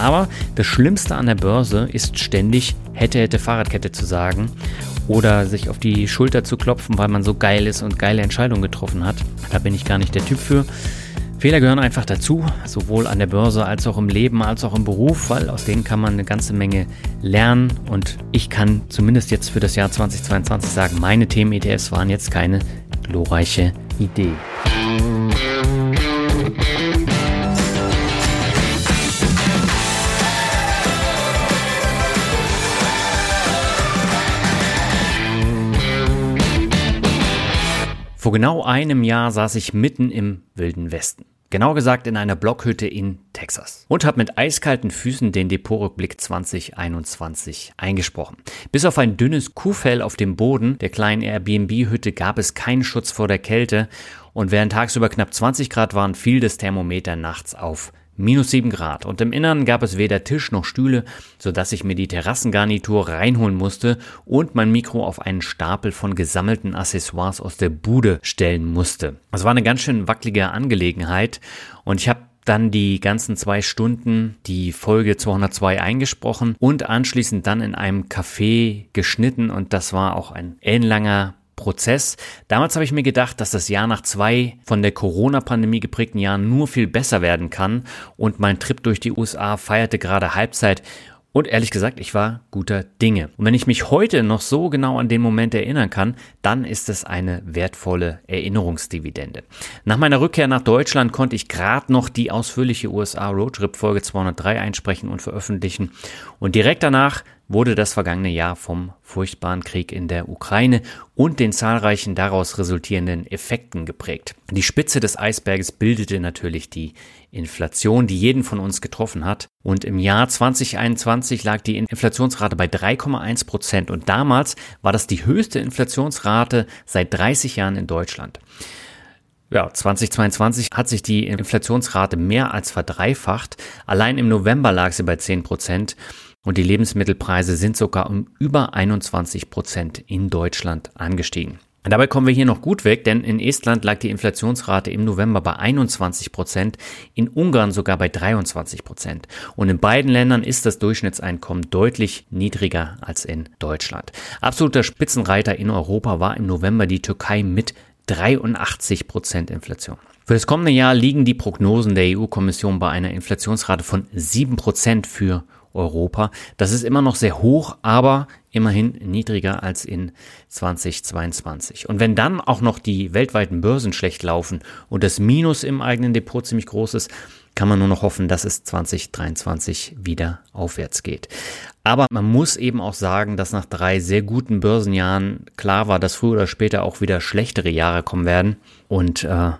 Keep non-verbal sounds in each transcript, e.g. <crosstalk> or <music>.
Aber das Schlimmste an der Börse ist ständig hätte, hätte Fahrradkette zu sagen oder sich auf die Schulter zu klopfen, weil man so geil ist und geile Entscheidungen getroffen hat. Da bin ich gar nicht der Typ für. Fehler gehören einfach dazu, sowohl an der Börse als auch im Leben, als auch im Beruf, weil aus denen kann man eine ganze Menge lernen. Und ich kann zumindest jetzt für das Jahr 2022 sagen, meine Themen-ETFs waren jetzt keine glorreiche Idee. Vor genau einem Jahr saß ich mitten im wilden Westen. Genau gesagt in einer Blockhütte in Texas. Und habe mit eiskalten Füßen den Depotrückblick 2021 eingesprochen. Bis auf ein dünnes Kuhfell auf dem Boden der kleinen Airbnb-Hütte gab es keinen Schutz vor der Kälte. Und während tagsüber knapp 20 Grad waren, fiel das Thermometer nachts auf minus 7 Grad. Und im Innern gab es weder Tisch noch Stühle, sodass ich mir die Terrassengarnitur reinholen musste und mein Mikro auf einen Stapel von gesammelten Accessoires aus der Bude stellen musste. Das war eine ganz schön wackelige Angelegenheit. Und ich habe dann die ganzen zwei Stunden die Folge 202 eingesprochen und anschließend dann in einem Café geschnitten. Und das war auch ein ellenlanger Prozess. Damals habe ich mir gedacht, dass das Jahr nach zwei von der Corona-Pandemie geprägten Jahren nur viel besser werden kann und mein Trip durch die USA feierte gerade Halbzeit und ehrlich gesagt, ich war guter Dinge. Und wenn ich mich heute noch so genau an den Moment erinnern kann, dann ist es eine wertvolle Erinnerungsdividende. Nach meiner Rückkehr nach Deutschland konnte ich gerade noch die ausführliche USA Roadtrip Folge 203 einsprechen und veröffentlichen. Und direkt danach wurde das vergangene Jahr vom furchtbaren Krieg in der Ukraine und den zahlreichen daraus resultierenden Effekten geprägt. Die Spitze des Eisberges bildete natürlich die Inflation, die jeden von uns getroffen hat. Und im Jahr 2021 lag die Inflationsrate bei 3,1 Prozent und damals war das die höchste Inflationsrate seit 30 Jahren in Deutschland. Ja, 2022 hat sich die Inflationsrate mehr als verdreifacht. Allein im November lag sie bei 10 Prozent. Und die Lebensmittelpreise sind sogar um über 21 Prozent in Deutschland angestiegen. Dabei kommen wir hier noch gut weg, denn in Estland lag die Inflationsrate im November bei 21 Prozent, in Ungarn sogar bei 23 Prozent. Und in beiden Ländern ist das Durchschnittseinkommen deutlich niedriger als in Deutschland. Absoluter Spitzenreiter in Europa war im November die Türkei mit 83 Prozent Inflation. Für das kommende Jahr liegen die Prognosen der EU-Kommission bei einer Inflationsrate von 7 Prozent für Europa. Das ist immer noch sehr hoch, aber immerhin niedriger als in 2022. Und wenn dann auch noch die weltweiten Börsen schlecht laufen und das Minus im eigenen Depot ziemlich groß ist, kann man nur noch hoffen, dass es 2023 wieder aufwärts geht. Aber man muss eben auch sagen, dass nach drei sehr guten Börsenjahren klar war, dass früher oder später auch wieder schlechtere Jahre kommen werden. Und äh,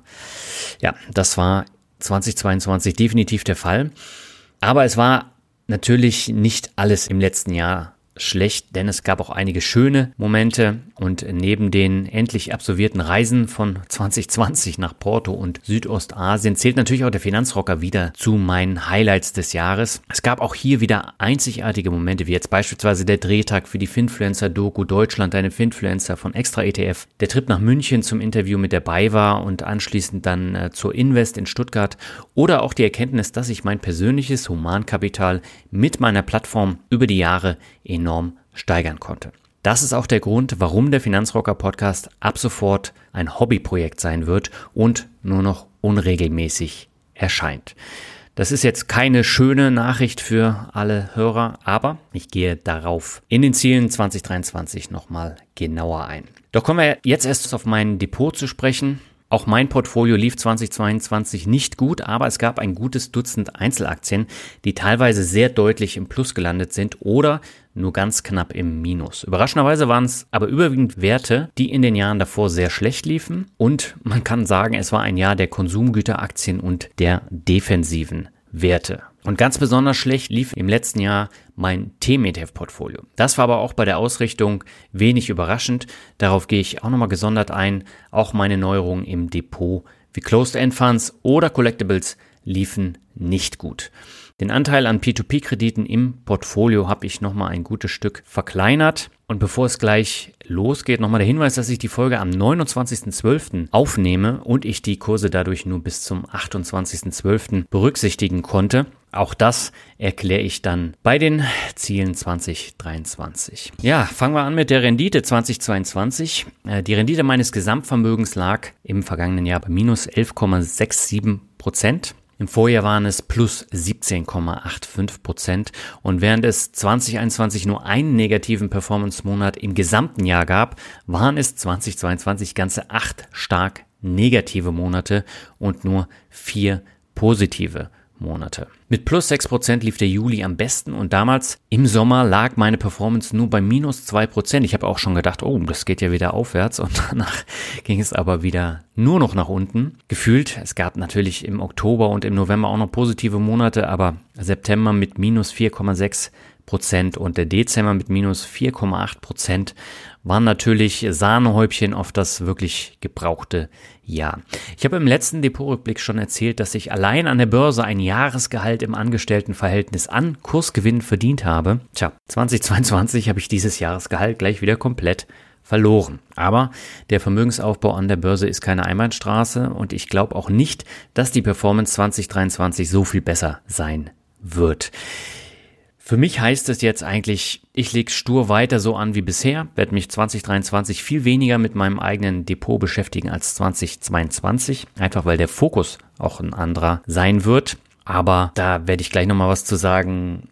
ja, das war 2022 definitiv der Fall. Aber es war natürlich nicht alles im letzten Jahr schlecht, denn es gab auch einige schöne Momente und neben den endlich absolvierten Reisen von 2020 nach Porto und Südostasien zählt natürlich auch der Finanzrocker wieder zu meinen Highlights des Jahres. Es gab auch hier wieder einzigartige Momente, wie jetzt beispielsweise der Drehtag für die Finfluencer Doku Deutschland, eine Finfluencer von Extra ETF, der Trip nach München zum Interview mit der BayWa und anschließend dann äh, zur Invest in Stuttgart oder auch die Erkenntnis, dass ich mein persönliches Humankapital mit meiner Plattform über die Jahre enorm steigern konnte. Das ist auch der Grund, warum der Finanzrocker Podcast ab sofort ein Hobbyprojekt sein wird und nur noch unregelmäßig erscheint. Das ist jetzt keine schöne Nachricht für alle Hörer, aber ich gehe darauf in den Zielen 2023 nochmal genauer ein. Doch kommen wir jetzt erst auf mein Depot zu sprechen. Auch mein Portfolio lief 2022 nicht gut, aber es gab ein gutes Dutzend Einzelaktien, die teilweise sehr deutlich im Plus gelandet sind oder nur ganz knapp im Minus. Überraschenderweise waren es aber überwiegend Werte, die in den Jahren davor sehr schlecht liefen und man kann sagen, es war ein Jahr der Konsumgüteraktien und der defensiven Werte. Und ganz besonders schlecht lief im letzten Jahr mein Themen-ETF-Portfolio. Das war aber auch bei der Ausrichtung wenig überraschend. Darauf gehe ich auch nochmal gesondert ein. Auch meine Neuerungen im Depot wie Closed-End Funds oder Collectibles liefen nicht gut. Den Anteil an P2P-Krediten im Portfolio habe ich nochmal ein gutes Stück verkleinert. Und bevor es gleich losgeht, nochmal der Hinweis, dass ich die Folge am 29.12. aufnehme und ich die Kurse dadurch nur bis zum 28.12. berücksichtigen konnte. Auch das erkläre ich dann bei den Zielen 2023. Ja, fangen wir an mit der Rendite 2022. Äh, die Rendite meines Gesamtvermögens lag im vergangenen Jahr bei minus 11,67 Prozent. Im Vorjahr waren es plus 17,85 Prozent. Und während es 2021 nur einen negativen Performance-Monat im gesamten Jahr gab, waren es 2022 ganze acht stark negative Monate und nur vier positive Monate. Mit plus 6% lief der Juli am besten und damals im Sommer lag meine Performance nur bei minus 2%. Ich habe auch schon gedacht, oh, das geht ja wieder aufwärts und <laughs> danach ging es aber wieder nur noch nach unten. Gefühlt, es gab natürlich im Oktober und im November auch noch positive Monate, aber September mit minus 4,6 Prozent und der Dezember mit minus 4,8 Prozent waren natürlich Sahnehäubchen auf das wirklich gebrauchte Jahr. Ich habe im letzten Depotrückblick schon erzählt, dass ich allein an der Börse ein Jahresgehalt im Angestelltenverhältnis an Kursgewinn verdient habe. Tja, 2022 habe ich dieses Jahresgehalt gleich wieder komplett verloren. Aber der Vermögensaufbau an der Börse ist keine Einbahnstraße und ich glaube auch nicht, dass die Performance 2023 so viel besser sein wird. Für mich heißt es jetzt eigentlich, ich lege stur weiter so an wie bisher, werde mich 2023 viel weniger mit meinem eigenen Depot beschäftigen als 2022, einfach weil der Fokus auch ein anderer sein wird. Aber da werde ich gleich nochmal was zu sagen.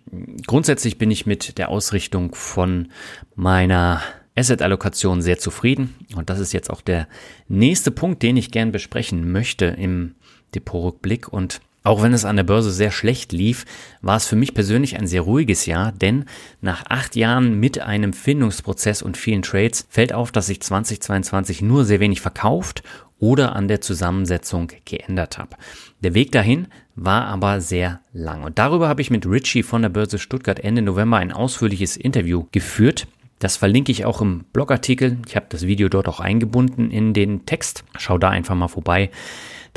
Grundsätzlich bin ich mit der Ausrichtung von meiner Asset-Allokation sehr zufrieden. Und das ist jetzt auch der nächste Punkt, den ich gern besprechen möchte im Depotrückblick. Und auch wenn es an der Börse sehr schlecht lief, war es für mich persönlich ein sehr ruhiges Jahr, denn nach acht Jahren mit einem Findungsprozess und vielen Trades fällt auf, dass ich 2022 nur sehr wenig verkauft oder an der Zusammensetzung geändert habe. Der Weg dahin war aber sehr lang und darüber habe ich mit Richie von der Börse Stuttgart Ende November ein ausführliches Interview geführt. Das verlinke ich auch im Blogartikel. Ich habe das Video dort auch eingebunden in den Text. Schau da einfach mal vorbei.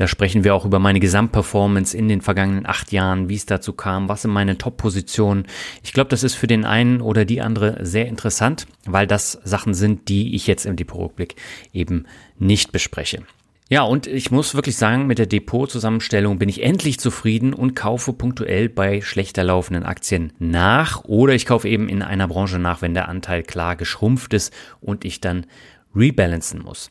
Da sprechen wir auch über meine Gesamtperformance in den vergangenen acht Jahren, wie es dazu kam, was sind meine Top-Positionen. Ich glaube, das ist für den einen oder die andere sehr interessant, weil das Sachen sind, die ich jetzt im Depotrückblick eben nicht bespreche. Ja, und ich muss wirklich sagen, mit der Depotzusammenstellung bin ich endlich zufrieden und kaufe punktuell bei schlechter laufenden Aktien nach oder ich kaufe eben in einer Branche nach, wenn der Anteil klar geschrumpft ist und ich dann rebalancen muss.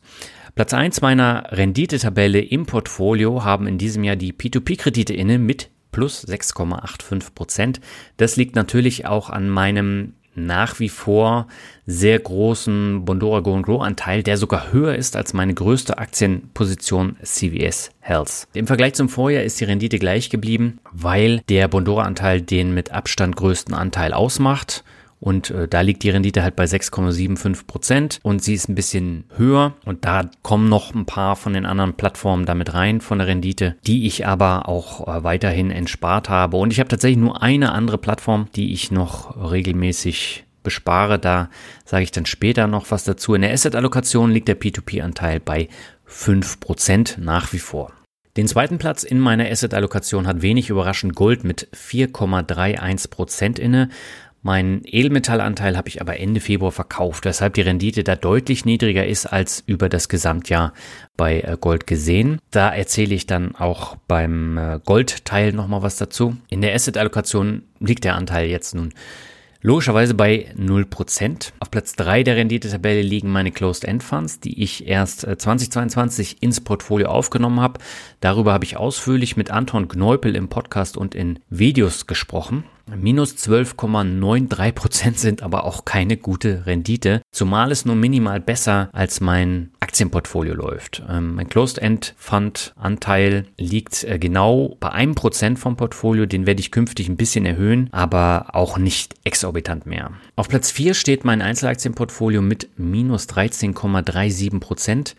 Platz 1 meiner Renditetabelle im Portfolio haben in diesem Jahr die P2P-Kredite inne mit plus 6,85 Prozent. Das liegt natürlich auch an meinem nach wie vor sehr großen Bondora Go Grow Anteil, der sogar höher ist als meine größte Aktienposition CVS Health. Im Vergleich zum Vorjahr ist die Rendite gleich geblieben, weil der Bondora Anteil den mit Abstand größten Anteil ausmacht. Und äh, da liegt die Rendite halt bei 6,75 Prozent und sie ist ein bisschen höher. Und da kommen noch ein paar von den anderen Plattformen damit rein von der Rendite, die ich aber auch äh, weiterhin entspart habe. Und ich habe tatsächlich nur eine andere Plattform, die ich noch regelmäßig bespare. Da sage ich dann später noch was dazu. In der Asset-Allokation liegt der P2P-Anteil bei 5% nach wie vor. Den zweiten Platz in meiner Asset-Allokation hat wenig überraschend Gold mit 4,31% inne. Meinen Edelmetallanteil habe ich aber Ende Februar verkauft, weshalb die Rendite da deutlich niedriger ist als über das Gesamtjahr bei äh, Gold gesehen. Da erzähle ich dann auch beim äh, Goldteil nochmal was dazu. In der Asset-Allokation liegt der Anteil jetzt nun Logischerweise bei 0%. Auf Platz 3 der Renditetabelle liegen meine Closed-End Funds, die ich erst 2022 äh, ins Portfolio aufgenommen habe. Darüber habe ich ausführlich mit Anton Gneupel im Podcast und in Videos gesprochen. Minus 12,93 Prozent sind aber auch keine gute Rendite, zumal es nur minimal besser als mein Aktienportfolio läuft. Ähm, mein Closed-End-Fund-Anteil liegt äh, genau bei einem Prozent vom Portfolio, den werde ich künftig ein bisschen erhöhen, aber auch nicht exorbitant mehr. Auf Platz 4 steht mein Einzelaktienportfolio mit minus 13,37 Prozent.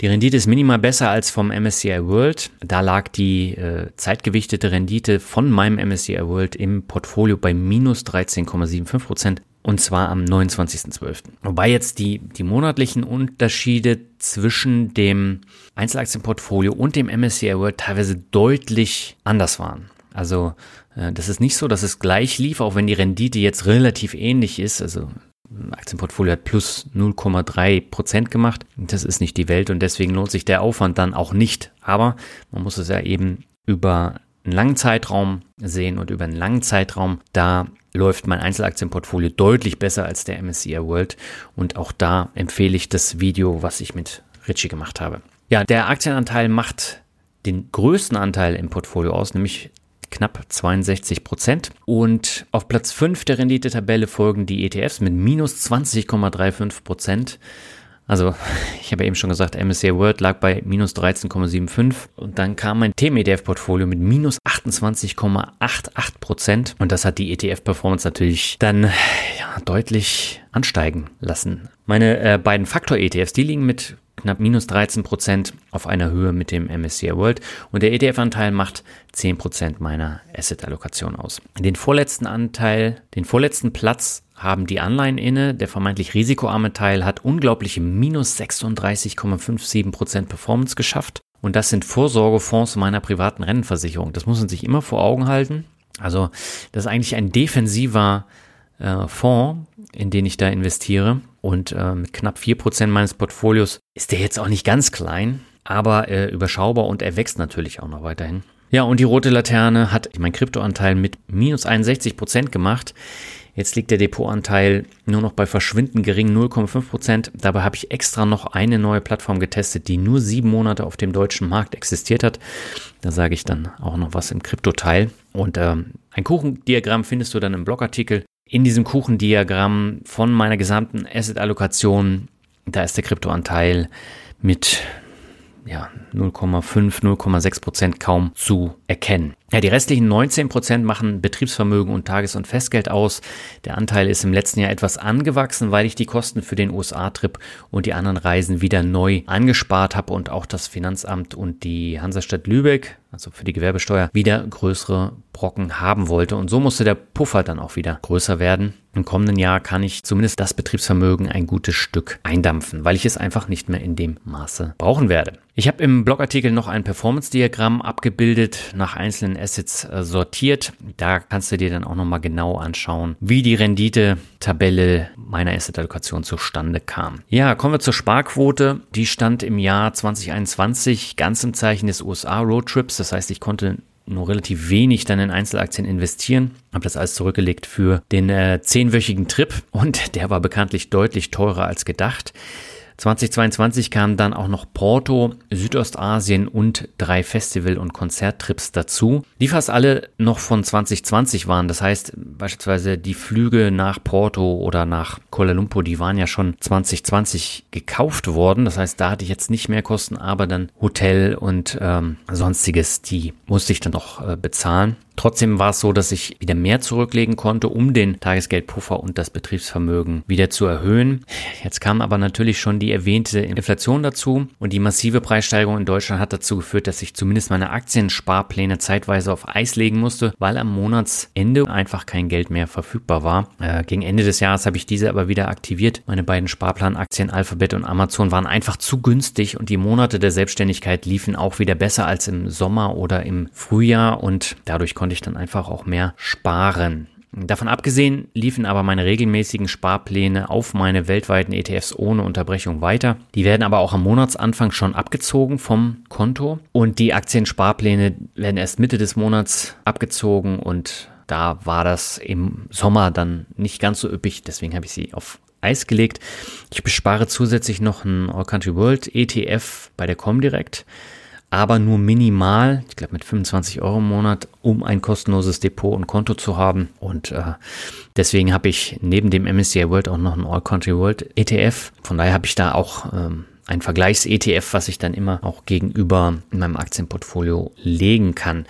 Die Rendite ist minimal besser als vom MSCI World. Da lag die äh, zeitgewichtete Rendite von meinem MSCI World im Portfolio bei minus 13,75 Prozent. Und zwar am 29.12. Wobei jetzt die, die monatlichen Unterschiede zwischen dem Einzelaktienportfolio und dem MSCI World teilweise deutlich anders waren. Also äh, das ist nicht so, dass es gleich lief, auch wenn die Rendite jetzt relativ ähnlich ist. Also Aktienportfolio hat plus 0,3 Prozent gemacht. Das ist nicht die Welt und deswegen lohnt sich der Aufwand dann auch nicht. Aber man muss es ja eben über einen langen Zeitraum sehen und über einen langen Zeitraum, da läuft mein Einzelaktienportfolio deutlich besser als der MSCI World und auch da empfehle ich das Video, was ich mit Richie gemacht habe. Ja, der Aktienanteil macht den größten Anteil im Portfolio aus, nämlich knapp 62 Prozent. Und auf Platz 5 der Renditetabelle folgen die ETFs mit minus 20,35 Prozent. Also, <laughs> ich habe eben schon gesagt, MSCI World lag bei minus 13,75% und dann kam mein Themen-ETF-Portfolio mit minus 28,88 Prozent und das hat die ETF-Performance natürlich dann ja, deutlich ansteigen lassen. Meine äh, beiden Faktor-ETFs, die liegen mit knapp minus 13 Prozent auf einer Höhe mit dem MSCI World und der ETF-Anteil macht 10 Prozent meiner Asset-Allokation aus. Den vorletzten Anteil, den vorletzten Platz haben die Anleihen inne. Der vermeintlich risikoarme Teil hat unglaubliche minus 36,57% Performance geschafft. Und das sind Vorsorgefonds meiner privaten Rentenversicherung. Das muss man sich immer vor Augen halten. Also das ist eigentlich ein defensiver äh, Fonds, in den ich da investiere. Und äh, mit knapp 4% meines Portfolios ist der jetzt auch nicht ganz klein, aber äh, überschaubar und er wächst natürlich auch noch weiterhin. Ja, und die rote Laterne hat mein Kryptoanteil mit minus 61% gemacht. Jetzt liegt der Depotanteil nur noch bei verschwindend geringen 0,5 Prozent. Dabei habe ich extra noch eine neue Plattform getestet, die nur sieben Monate auf dem deutschen Markt existiert hat. Da sage ich dann auch noch was im Kryptoteil. Und ähm, ein Kuchendiagramm findest du dann im Blogartikel. In diesem Kuchendiagramm von meiner gesamten Asset-Allokation, da ist der Kryptoanteil mit ja, 0,5, 0,6 Prozent kaum zu erkennen. Ja, die restlichen 19 Prozent machen Betriebsvermögen und Tages- und Festgeld aus. Der Anteil ist im letzten Jahr etwas angewachsen, weil ich die Kosten für den USA-Trip und die anderen Reisen wieder neu angespart habe und auch das Finanzamt und die Hansestadt Lübeck, also für die Gewerbesteuer, wieder größere Brocken haben wollte. Und so musste der Puffer dann auch wieder größer werden. Im kommenden Jahr kann ich zumindest das Betriebsvermögen ein gutes Stück eindampfen, weil ich es einfach nicht mehr in dem Maße brauchen werde. Ich habe im Blogartikel noch ein Performance-Diagramm abgebildet, nach einzelnen Assets äh, sortiert. Da kannst du dir dann auch nochmal genau anschauen, wie die Rendite-Tabelle meiner Asset-Allokation zustande kam. Ja, kommen wir zur Sparquote. Die stand im Jahr 2021 ganz im Zeichen des USA-Roadtrips. Das heißt, ich konnte nur relativ wenig dann in Einzelaktien investieren. Habe das alles zurückgelegt für den äh, zehnwöchigen Trip und der war bekanntlich deutlich teurer als gedacht. 2022 kamen dann auch noch Porto, Südostasien und drei Festival- und Konzerttrips dazu, die fast alle noch von 2020 waren. Das heißt, beispielsweise die Flüge nach Porto oder nach Kuala Lumpur, die waren ja schon 2020 gekauft worden. Das heißt, da hatte ich jetzt nicht mehr Kosten, aber dann Hotel und ähm, sonstiges, die musste ich dann noch äh, bezahlen. Trotzdem war es so, dass ich wieder mehr zurücklegen konnte, um den Tagesgeldpuffer und das Betriebsvermögen wieder zu erhöhen. Jetzt kam aber natürlich schon die erwähnte Inflation dazu und die massive Preissteigerung in Deutschland hat dazu geführt, dass ich zumindest meine Aktiensparpläne zeitweise auf Eis legen musste, weil am Monatsende einfach kein Geld mehr verfügbar war. Äh, gegen Ende des Jahres habe ich diese aber wieder aktiviert. Meine beiden Sparplanaktien Alphabet und Amazon waren einfach zu günstig und die Monate der Selbstständigkeit liefen auch wieder besser als im Sommer oder im Frühjahr und dadurch konnte konnte ich dann einfach auch mehr sparen. Davon abgesehen liefen aber meine regelmäßigen Sparpläne auf meine weltweiten ETFs ohne Unterbrechung weiter. Die werden aber auch am Monatsanfang schon abgezogen vom Konto und die Aktiensparpläne werden erst Mitte des Monats abgezogen und da war das im Sommer dann nicht ganz so üppig, deswegen habe ich sie auf Eis gelegt. Ich bespare zusätzlich noch einen All Country World ETF bei der Comdirect aber nur minimal, ich glaube mit 25 Euro im Monat, um ein kostenloses Depot und Konto zu haben. Und äh, deswegen habe ich neben dem MSCI World auch noch einen All Country World ETF. Von daher habe ich da auch ähm, ein Vergleichs-ETF, was ich dann immer auch gegenüber in meinem Aktienportfolio legen kann.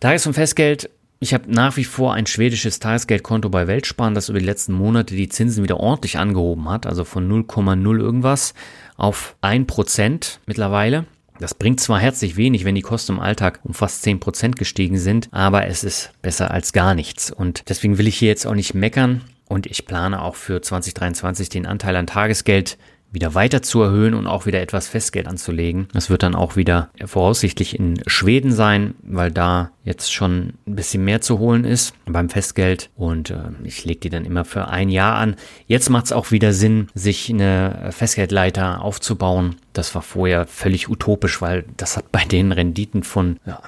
Tages- und Festgeld ich habe nach wie vor ein schwedisches Tagesgeldkonto bei Weltsparen, das über die letzten Monate die Zinsen wieder ordentlich angehoben hat, also von 0,0 irgendwas auf 1% mittlerweile. Das bringt zwar herzlich wenig, wenn die Kosten im Alltag um fast 10% gestiegen sind, aber es ist besser als gar nichts. Und deswegen will ich hier jetzt auch nicht meckern und ich plane auch für 2023 den Anteil an Tagesgeld wieder weiter zu erhöhen und auch wieder etwas Festgeld anzulegen. Das wird dann auch wieder voraussichtlich in Schweden sein, weil da jetzt schon ein bisschen mehr zu holen ist beim Festgeld und äh, ich lege die dann immer für ein Jahr an. Jetzt macht es auch wieder Sinn, sich eine Festgeldleiter aufzubauen. Das war vorher völlig utopisch, weil das hat bei den Renditen von ja,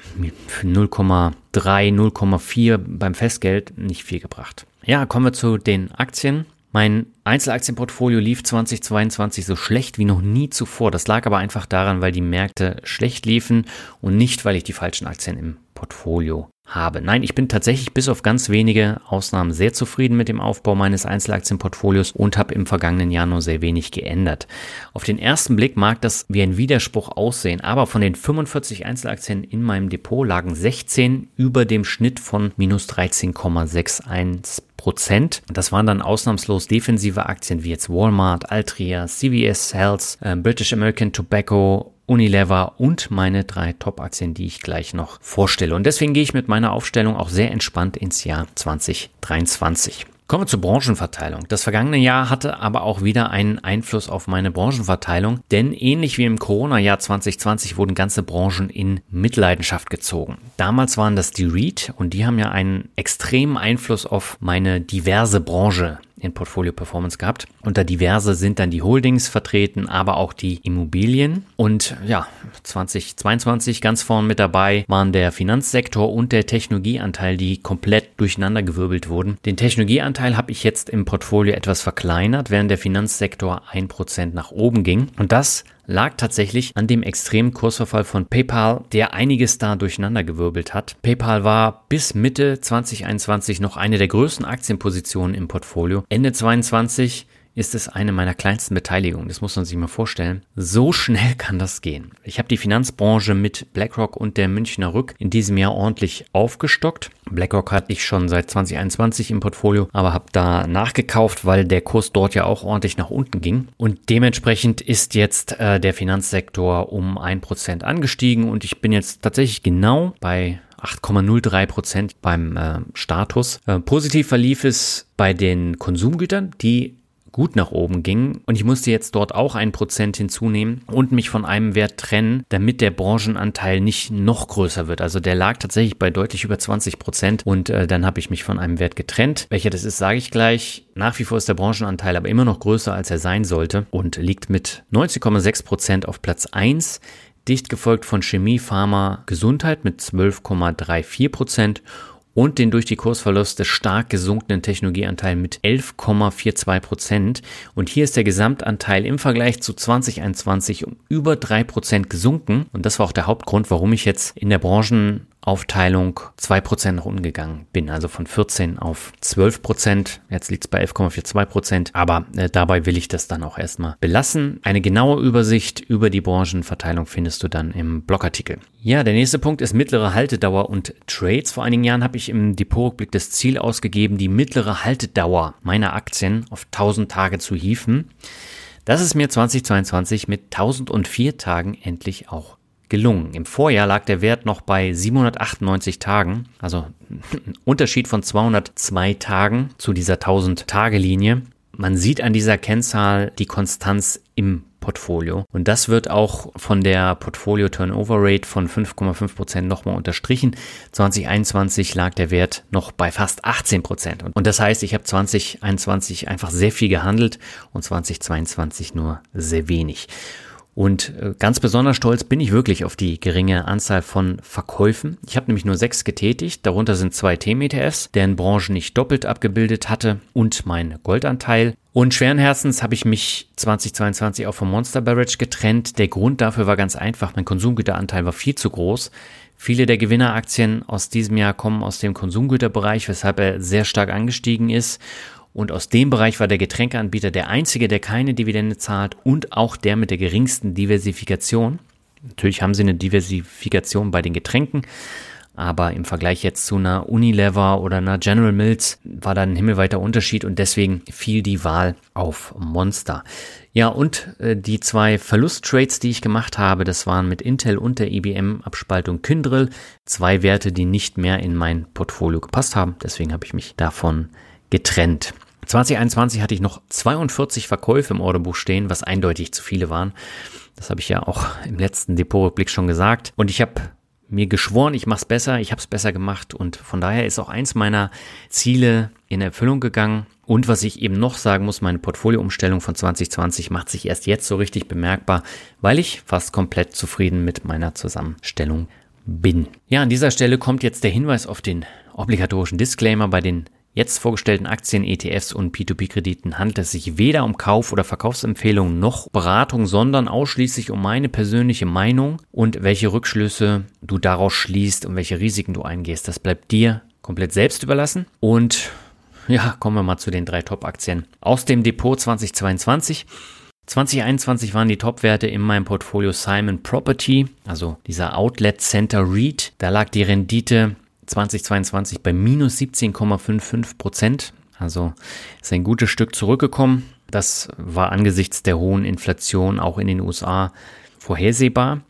0,3, 0,4 beim Festgeld nicht viel gebracht. Ja, kommen wir zu den Aktien. Mein Einzelaktienportfolio lief 2022 so schlecht wie noch nie zuvor. Das lag aber einfach daran, weil die Märkte schlecht liefen und nicht, weil ich die falschen Aktien im Portfolio habe. Nein, ich bin tatsächlich bis auf ganz wenige Ausnahmen sehr zufrieden mit dem Aufbau meines Einzelaktienportfolios und habe im vergangenen Jahr nur sehr wenig geändert. Auf den ersten Blick mag das wie ein Widerspruch aussehen, aber von den 45 Einzelaktien in meinem Depot lagen 16 über dem Schnitt von minus 13,61 Prozent. Das waren dann ausnahmslos defensive Aktien wie jetzt Walmart, Altria, CVS Health, äh, British American Tobacco Unilever und meine drei Top-Aktien, die ich gleich noch vorstelle. Und deswegen gehe ich mit meiner Aufstellung auch sehr entspannt ins Jahr 2023. Kommen wir zur Branchenverteilung. Das vergangene Jahr hatte aber auch wieder einen Einfluss auf meine Branchenverteilung, denn ähnlich wie im Corona-Jahr 2020 wurden ganze Branchen in Mitleidenschaft gezogen. Damals waren das die REIT und die haben ja einen extremen Einfluss auf meine diverse Branche in Portfolio Performance gehabt. Unter diverse sind dann die Holdings vertreten, aber auch die Immobilien. Und ja, 2022 ganz vorn mit dabei waren der Finanzsektor und der Technologieanteil, die komplett durcheinandergewirbelt wurden. Den Technologieanteil habe ich jetzt im Portfolio etwas verkleinert, während der Finanzsektor ein Prozent nach oben ging. Und das lag tatsächlich an dem extremen Kursverfall von PayPal, der einiges da durcheinandergewirbelt hat. PayPal war bis Mitte 2021 noch eine der größten Aktienpositionen im Portfolio. Ende 2022 ist es eine meiner kleinsten Beteiligungen. Das muss man sich mal vorstellen. So schnell kann das gehen. Ich habe die Finanzbranche mit BlackRock und der Münchner Rück in diesem Jahr ordentlich aufgestockt. BlackRock hatte ich schon seit 2021 im Portfolio, aber habe da nachgekauft, weil der Kurs dort ja auch ordentlich nach unten ging. Und dementsprechend ist jetzt äh, der Finanzsektor um ein Prozent angestiegen und ich bin jetzt tatsächlich genau bei 8,03 Prozent beim äh, Status. Äh, positiv verlief es bei den Konsumgütern, die gut nach oben ging. Und ich musste jetzt dort auch ein Prozent hinzunehmen und mich von einem Wert trennen, damit der Branchenanteil nicht noch größer wird. Also der lag tatsächlich bei deutlich über 20 Prozent und äh, dann habe ich mich von einem Wert getrennt. Welcher das ist, sage ich gleich. Nach wie vor ist der Branchenanteil aber immer noch größer, als er sein sollte und liegt mit 90,6 Prozent auf Platz 1 dicht gefolgt von Chemie, Pharma, Gesundheit mit 12,34 Prozent und den durch die Kursverluste stark gesunkenen Technologieanteil mit 11,42 Prozent. Und hier ist der Gesamtanteil im Vergleich zu 2021 um über drei Prozent gesunken. Und das war auch der Hauptgrund, warum ich jetzt in der Branchen Aufteilung 2% nach unten gegangen bin, also von 14 auf 12%. Jetzt liegt es bei 11,42%, aber äh, dabei will ich das dann auch erstmal belassen. Eine genaue Übersicht über die Branchenverteilung findest du dann im Blogartikel. Ja, der nächste Punkt ist mittlere Haltedauer und Trades. Vor einigen Jahren habe ich im Depotrückblick das Ziel ausgegeben, die mittlere Haltedauer meiner Aktien auf 1000 Tage zu hieven. Das ist mir 2022 mit 1004 Tagen endlich auch gelungen. Im Vorjahr lag der Wert noch bei 798 Tagen, also ein Unterschied von 202 Tagen zu dieser 1000-Tage-Linie. Man sieht an dieser Kennzahl die Konstanz im Portfolio. Und das wird auch von der Portfolio Turnover Rate von 5,5 Prozent nochmal unterstrichen. 2021 lag der Wert noch bei fast 18%. Prozent. Und das heißt, ich habe 2021 einfach sehr viel gehandelt und 2022 nur sehr wenig. Und äh, ganz besonders stolz bin ich wirklich auf die geringe Anzahl von Verkäufen. Ich habe nämlich nur sechs getätigt, darunter sind zwei Themen-ETFs, deren Branche nicht doppelt abgebildet hatte und mein Goldanteil. Und schweren Herzens habe ich mich 2022 auch vom Monster Beverage getrennt. Der Grund dafür war ganz einfach, mein Konsumgüteranteil war viel zu groß. Viele der Gewinneraktien aus diesem Jahr kommen aus dem Konsumgüterbereich, weshalb er sehr stark angestiegen ist. Und aus dem Bereich war der Getränkeanbieter der einzige, der keine Dividende zahlt und auch der mit der geringsten Diversifikation. Natürlich haben sie eine Diversifikation bei den Getränken, aber im Vergleich jetzt zu einer Unilever oder einer General Mills war da ein himmelweiter Unterschied und deswegen fiel die Wahl auf Monster. Ja, und äh, die zwei Verlusttrades, die ich gemacht habe, das waren mit Intel und der IBM-Abspaltung Kyndryl. Zwei Werte, die nicht mehr in mein Portfolio gepasst haben. Deswegen habe ich mich davon getrennt. 2021 hatte ich noch 42 Verkäufe im Orderbuch stehen, was eindeutig zu viele waren. Das habe ich ja auch im letzten Depotrückblick schon gesagt. Und ich habe mir geschworen, ich mache es besser, ich habe es besser gemacht und von daher ist auch eins meiner Ziele in Erfüllung gegangen. Und was ich eben noch sagen muss, meine Portfolioumstellung von 2020 macht sich erst jetzt so richtig bemerkbar, weil ich fast komplett zufrieden mit meiner Zusammenstellung bin. Ja, an dieser Stelle kommt jetzt der Hinweis auf den obligatorischen Disclaimer bei den jetzt vorgestellten Aktien, ETFs und P2P-Krediten handelt es sich weder um Kauf- oder Verkaufsempfehlungen noch Beratung, sondern ausschließlich um meine persönliche Meinung und welche Rückschlüsse du daraus schließt und welche Risiken du eingehst. Das bleibt dir komplett selbst überlassen. Und ja, kommen wir mal zu den drei Top-Aktien aus dem Depot 2022. 2021 waren die Top-Werte in meinem Portfolio Simon Property, also dieser Outlet Center REIT. Da lag die Rendite 2022 bei minus 17,55 Prozent. Also ist ein gutes Stück zurückgekommen. Das war angesichts der hohen Inflation auch in den USA vorhersehbar.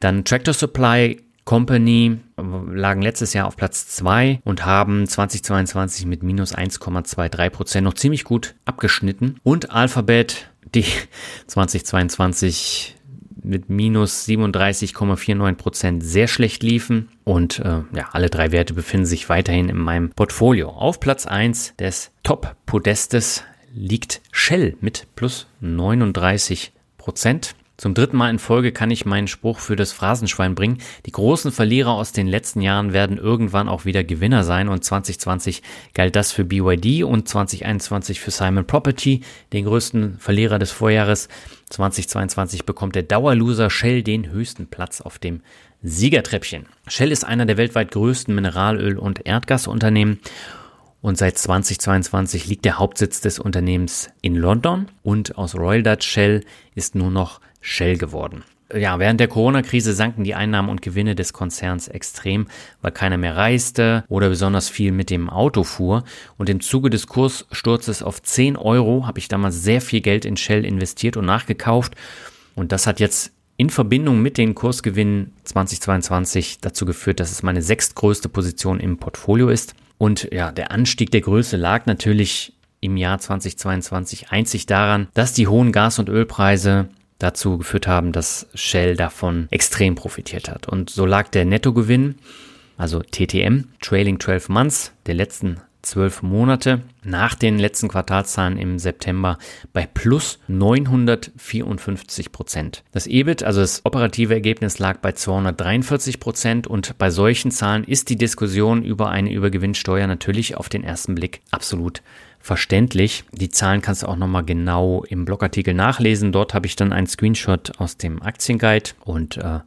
Dann Tractor Supply Company lagen letztes Jahr auf Platz 2 und haben 2022 mit minus 1,23 Prozent noch ziemlich gut abgeschnitten. Und Alphabet, die <laughs> 2022 mit minus 37,49 Prozent sehr schlecht liefen. Und äh, ja, alle drei Werte befinden sich weiterhin in meinem Portfolio. Auf Platz 1 des Top-Podestes liegt Shell mit plus 39 Prozent. Zum dritten Mal in Folge kann ich meinen Spruch für das Phrasenschwein bringen. Die großen Verlierer aus den letzten Jahren werden irgendwann auch wieder Gewinner sein und 2020 galt das für BYD und 2021 für Simon Property, den größten Verlierer des Vorjahres. 2022 bekommt der Dauerloser Shell den höchsten Platz auf dem Siegertreppchen. Shell ist einer der weltweit größten Mineralöl- und Erdgasunternehmen und seit 2022 liegt der Hauptsitz des Unternehmens in London und aus Royal Dutch Shell ist nur noch Shell geworden. Ja, während der Corona-Krise sanken die Einnahmen und Gewinne des Konzerns extrem, weil keiner mehr reiste oder besonders viel mit dem Auto fuhr. Und im Zuge des Kurssturzes auf 10 Euro habe ich damals sehr viel Geld in Shell investiert und nachgekauft. Und das hat jetzt in Verbindung mit den Kursgewinnen 2022 dazu geführt, dass es meine sechstgrößte Position im Portfolio ist. Und ja, der Anstieg der Größe lag natürlich im Jahr 2022 einzig daran, dass die hohen Gas- und Ölpreise dazu geführt haben, dass Shell davon extrem profitiert hat. Und so lag der Nettogewinn, also TTM, Trailing 12 Months, der letzten zwölf Monate nach den letzten Quartalszahlen im September bei plus 954 Prozent. Das EBIT, also das operative Ergebnis, lag bei 243 Prozent und bei solchen Zahlen ist die Diskussion über eine Übergewinnsteuer natürlich auf den ersten Blick absolut verständlich. Die Zahlen kannst du auch nochmal genau im Blogartikel nachlesen. Dort habe ich dann einen Screenshot aus dem Aktienguide und äh,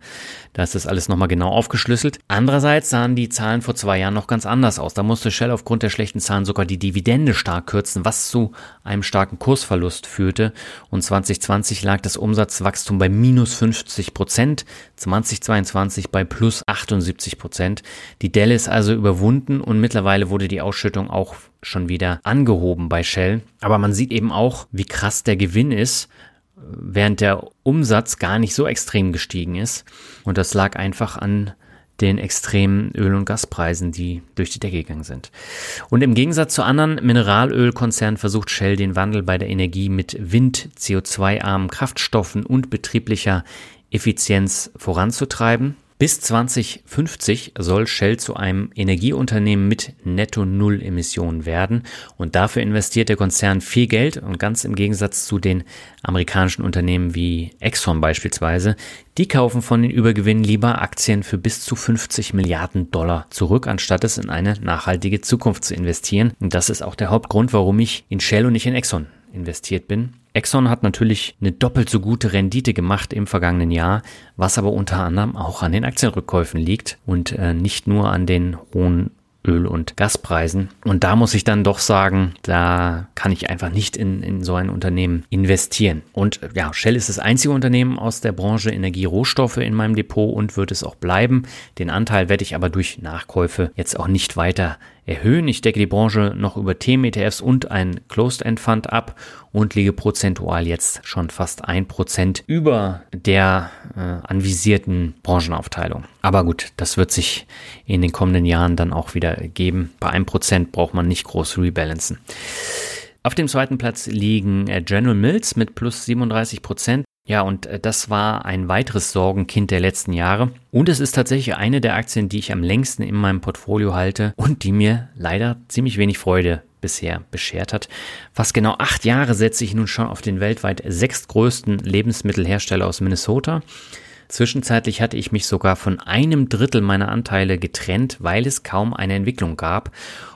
da ist das alles nochmal genau aufgeschlüsselt. Andererseits sahen die Zahlen vor zwei Jahren noch ganz anders aus. Da musste Shell aufgrund der schlechten Zahlen sogar die Dividende stark kürzen, was zu einem starken Kursverlust führte. Und 2020 lag das Umsatzwachstum bei minus 50 Prozent, 2022 bei plus 78 Prozent. Die Delle ist also überwunden und mittlerweile wurde die Ausschüttung auch schon wieder angehoben bei Shell. Aber man sieht eben auch, wie krass der Gewinn ist, während der Umsatz gar nicht so extrem gestiegen ist. Und das lag einfach an den extremen Öl- und Gaspreisen, die durch die Decke gegangen sind. Und im Gegensatz zu anderen Mineralölkonzernen versucht Shell den Wandel bei der Energie mit Wind, CO2-armen Kraftstoffen und betrieblicher Effizienz voranzutreiben. Bis 2050 soll Shell zu einem Energieunternehmen mit Netto-Null-Emissionen werden und dafür investiert der Konzern viel Geld und ganz im Gegensatz zu den amerikanischen Unternehmen wie Exxon beispielsweise, die kaufen von den Übergewinnen lieber Aktien für bis zu 50 Milliarden Dollar zurück, anstatt es in eine nachhaltige Zukunft zu investieren. Und das ist auch der Hauptgrund, warum ich in Shell und nicht in Exxon investiert bin. Exxon hat natürlich eine doppelt so gute Rendite gemacht im vergangenen Jahr, was aber unter anderem auch an den Aktienrückkäufen liegt und äh, nicht nur an den hohen Öl- und Gaspreisen. Und da muss ich dann doch sagen, da kann ich einfach nicht in, in so ein Unternehmen investieren. Und äh, ja, Shell ist das einzige Unternehmen aus der Branche Energie-Rohstoffe in meinem Depot und wird es auch bleiben. Den Anteil werde ich aber durch Nachkäufe jetzt auch nicht weiter erhöhen. Ich decke die Branche noch über Themen-ETFs und ein Closed-End-Fund ab und liege prozentual jetzt schon fast ein Prozent über der äh, anvisierten Branchenaufteilung. Aber gut, das wird sich in den kommenden Jahren dann auch wieder geben. Bei einem Prozent braucht man nicht groß rebalancen. Auf dem zweiten Platz liegen äh, General Mills mit plus 37 Prozent. Ja, und äh, das war ein weiteres Sorgenkind der letzten Jahre. Und es ist tatsächlich eine der Aktien, die ich am längsten in meinem Portfolio halte und die mir leider ziemlich wenig Freude bisher beschert hat. Fast genau acht Jahre setze ich nun schon auf den weltweit sechstgrößten Lebensmittelhersteller aus Minnesota. Zwischenzeitlich hatte ich mich sogar von einem Drittel meiner Anteile getrennt, weil es kaum eine Entwicklung gab.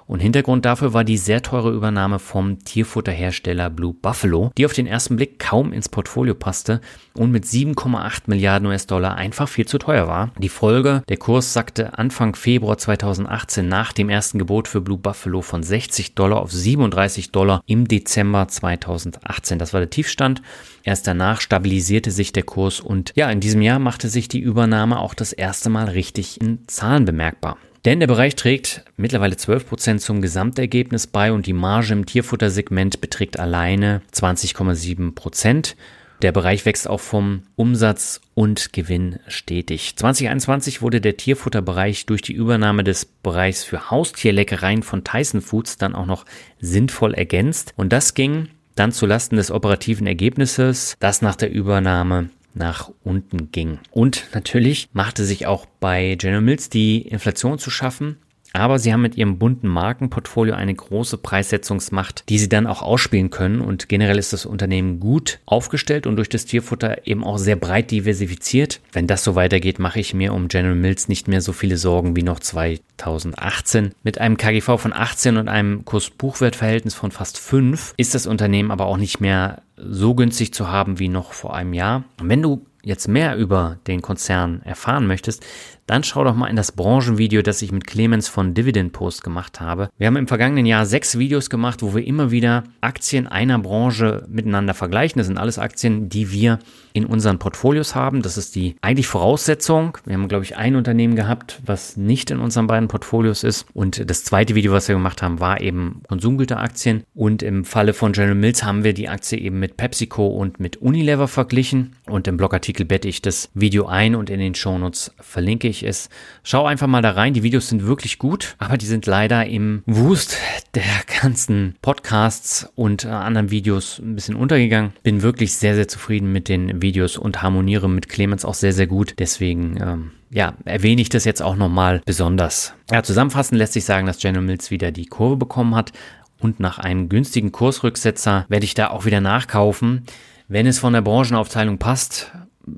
Und Hintergrund dafür war die sehr teure Übernahme vom Tierfutterhersteller Blue Buffalo, die auf den ersten Blick kaum ins Portfolio passte und mit 7,8 Milliarden US-Dollar einfach viel zu teuer war. Die Folge, der Kurs sackte Anfang Februar 2018 nach dem ersten Gebot für Blue Buffalo von 60 Dollar auf 37 Dollar im Dezember 2018. Das war der Tiefstand. Erst danach stabilisierte sich der Kurs und ja, in diesem Jahr machte sich die Übernahme auch das erste Mal richtig in Zahlen bemerkbar. Denn der Bereich trägt mittlerweile 12% zum Gesamtergebnis bei und die Marge im Tierfuttersegment beträgt alleine 20,7%. Der Bereich wächst auch vom Umsatz und Gewinn stetig. 2021 wurde der Tierfutterbereich durch die Übernahme des Bereichs für Haustierleckereien von Tyson Foods dann auch noch sinnvoll ergänzt. Und das ging dann zulasten des operativen Ergebnisses, das nach der Übernahme nach unten ging. Und natürlich machte sich auch bei General Mills die Inflation zu schaffen. Aber sie haben mit ihrem bunten Markenportfolio eine große Preissetzungsmacht, die sie dann auch ausspielen können. Und generell ist das Unternehmen gut aufgestellt und durch das Tierfutter eben auch sehr breit diversifiziert. Wenn das so weitergeht, mache ich mir um General Mills nicht mehr so viele Sorgen wie noch 2018. Mit einem KGV von 18 und einem Kurs-Buchwert-Verhältnis von fast 5 ist das Unternehmen aber auch nicht mehr so günstig zu haben wie noch vor einem Jahr. Und wenn du jetzt mehr über den Konzern erfahren möchtest, dann schau doch mal in das Branchenvideo, das ich mit Clemens von Dividend Post gemacht habe. Wir haben im vergangenen Jahr sechs Videos gemacht, wo wir immer wieder Aktien einer Branche miteinander vergleichen. Das sind alles Aktien, die wir in unseren Portfolios haben. Das ist die eigentlich Voraussetzung. Wir haben, glaube ich, ein Unternehmen gehabt, was nicht in unseren beiden Portfolios ist. Und das zweite Video, was wir gemacht haben, war eben Konsumgüteraktien. Und im Falle von General Mills haben wir die Aktie eben mit PepsiCo und mit Unilever verglichen. Und im Blogartikel bette ich das Video ein und in den Shownotes verlinke ich möglich ist. Schau einfach mal da rein. Die Videos sind wirklich gut, aber die sind leider im Wust der <laughs> ganzen Podcasts und äh, anderen Videos ein bisschen untergegangen. Bin wirklich sehr, sehr zufrieden mit den Videos und harmoniere mit Clemens auch sehr, sehr gut. Deswegen, ähm, ja, erwähne ich das jetzt auch nochmal besonders. Ja, zusammenfassend lässt sich sagen, dass General Mills wieder die Kurve bekommen hat und nach einem günstigen Kursrücksetzer werde ich da auch wieder nachkaufen. Wenn es von der Branchenaufteilung passt,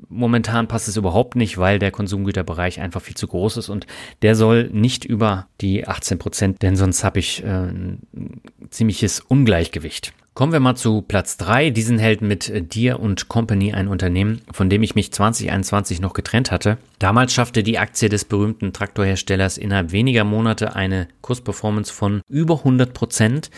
momentan passt es überhaupt nicht, weil der Konsumgüterbereich einfach viel zu groß ist und der soll nicht über die 18 Prozent, denn sonst habe ich äh, ein ziemliches Ungleichgewicht. Kommen wir mal zu Platz 3. Diesen hält mit Deer und Company ein Unternehmen, von dem ich mich 2021 noch getrennt hatte. Damals schaffte die Aktie des berühmten Traktorherstellers innerhalb weniger Monate eine Kursperformance von über 100 Prozent.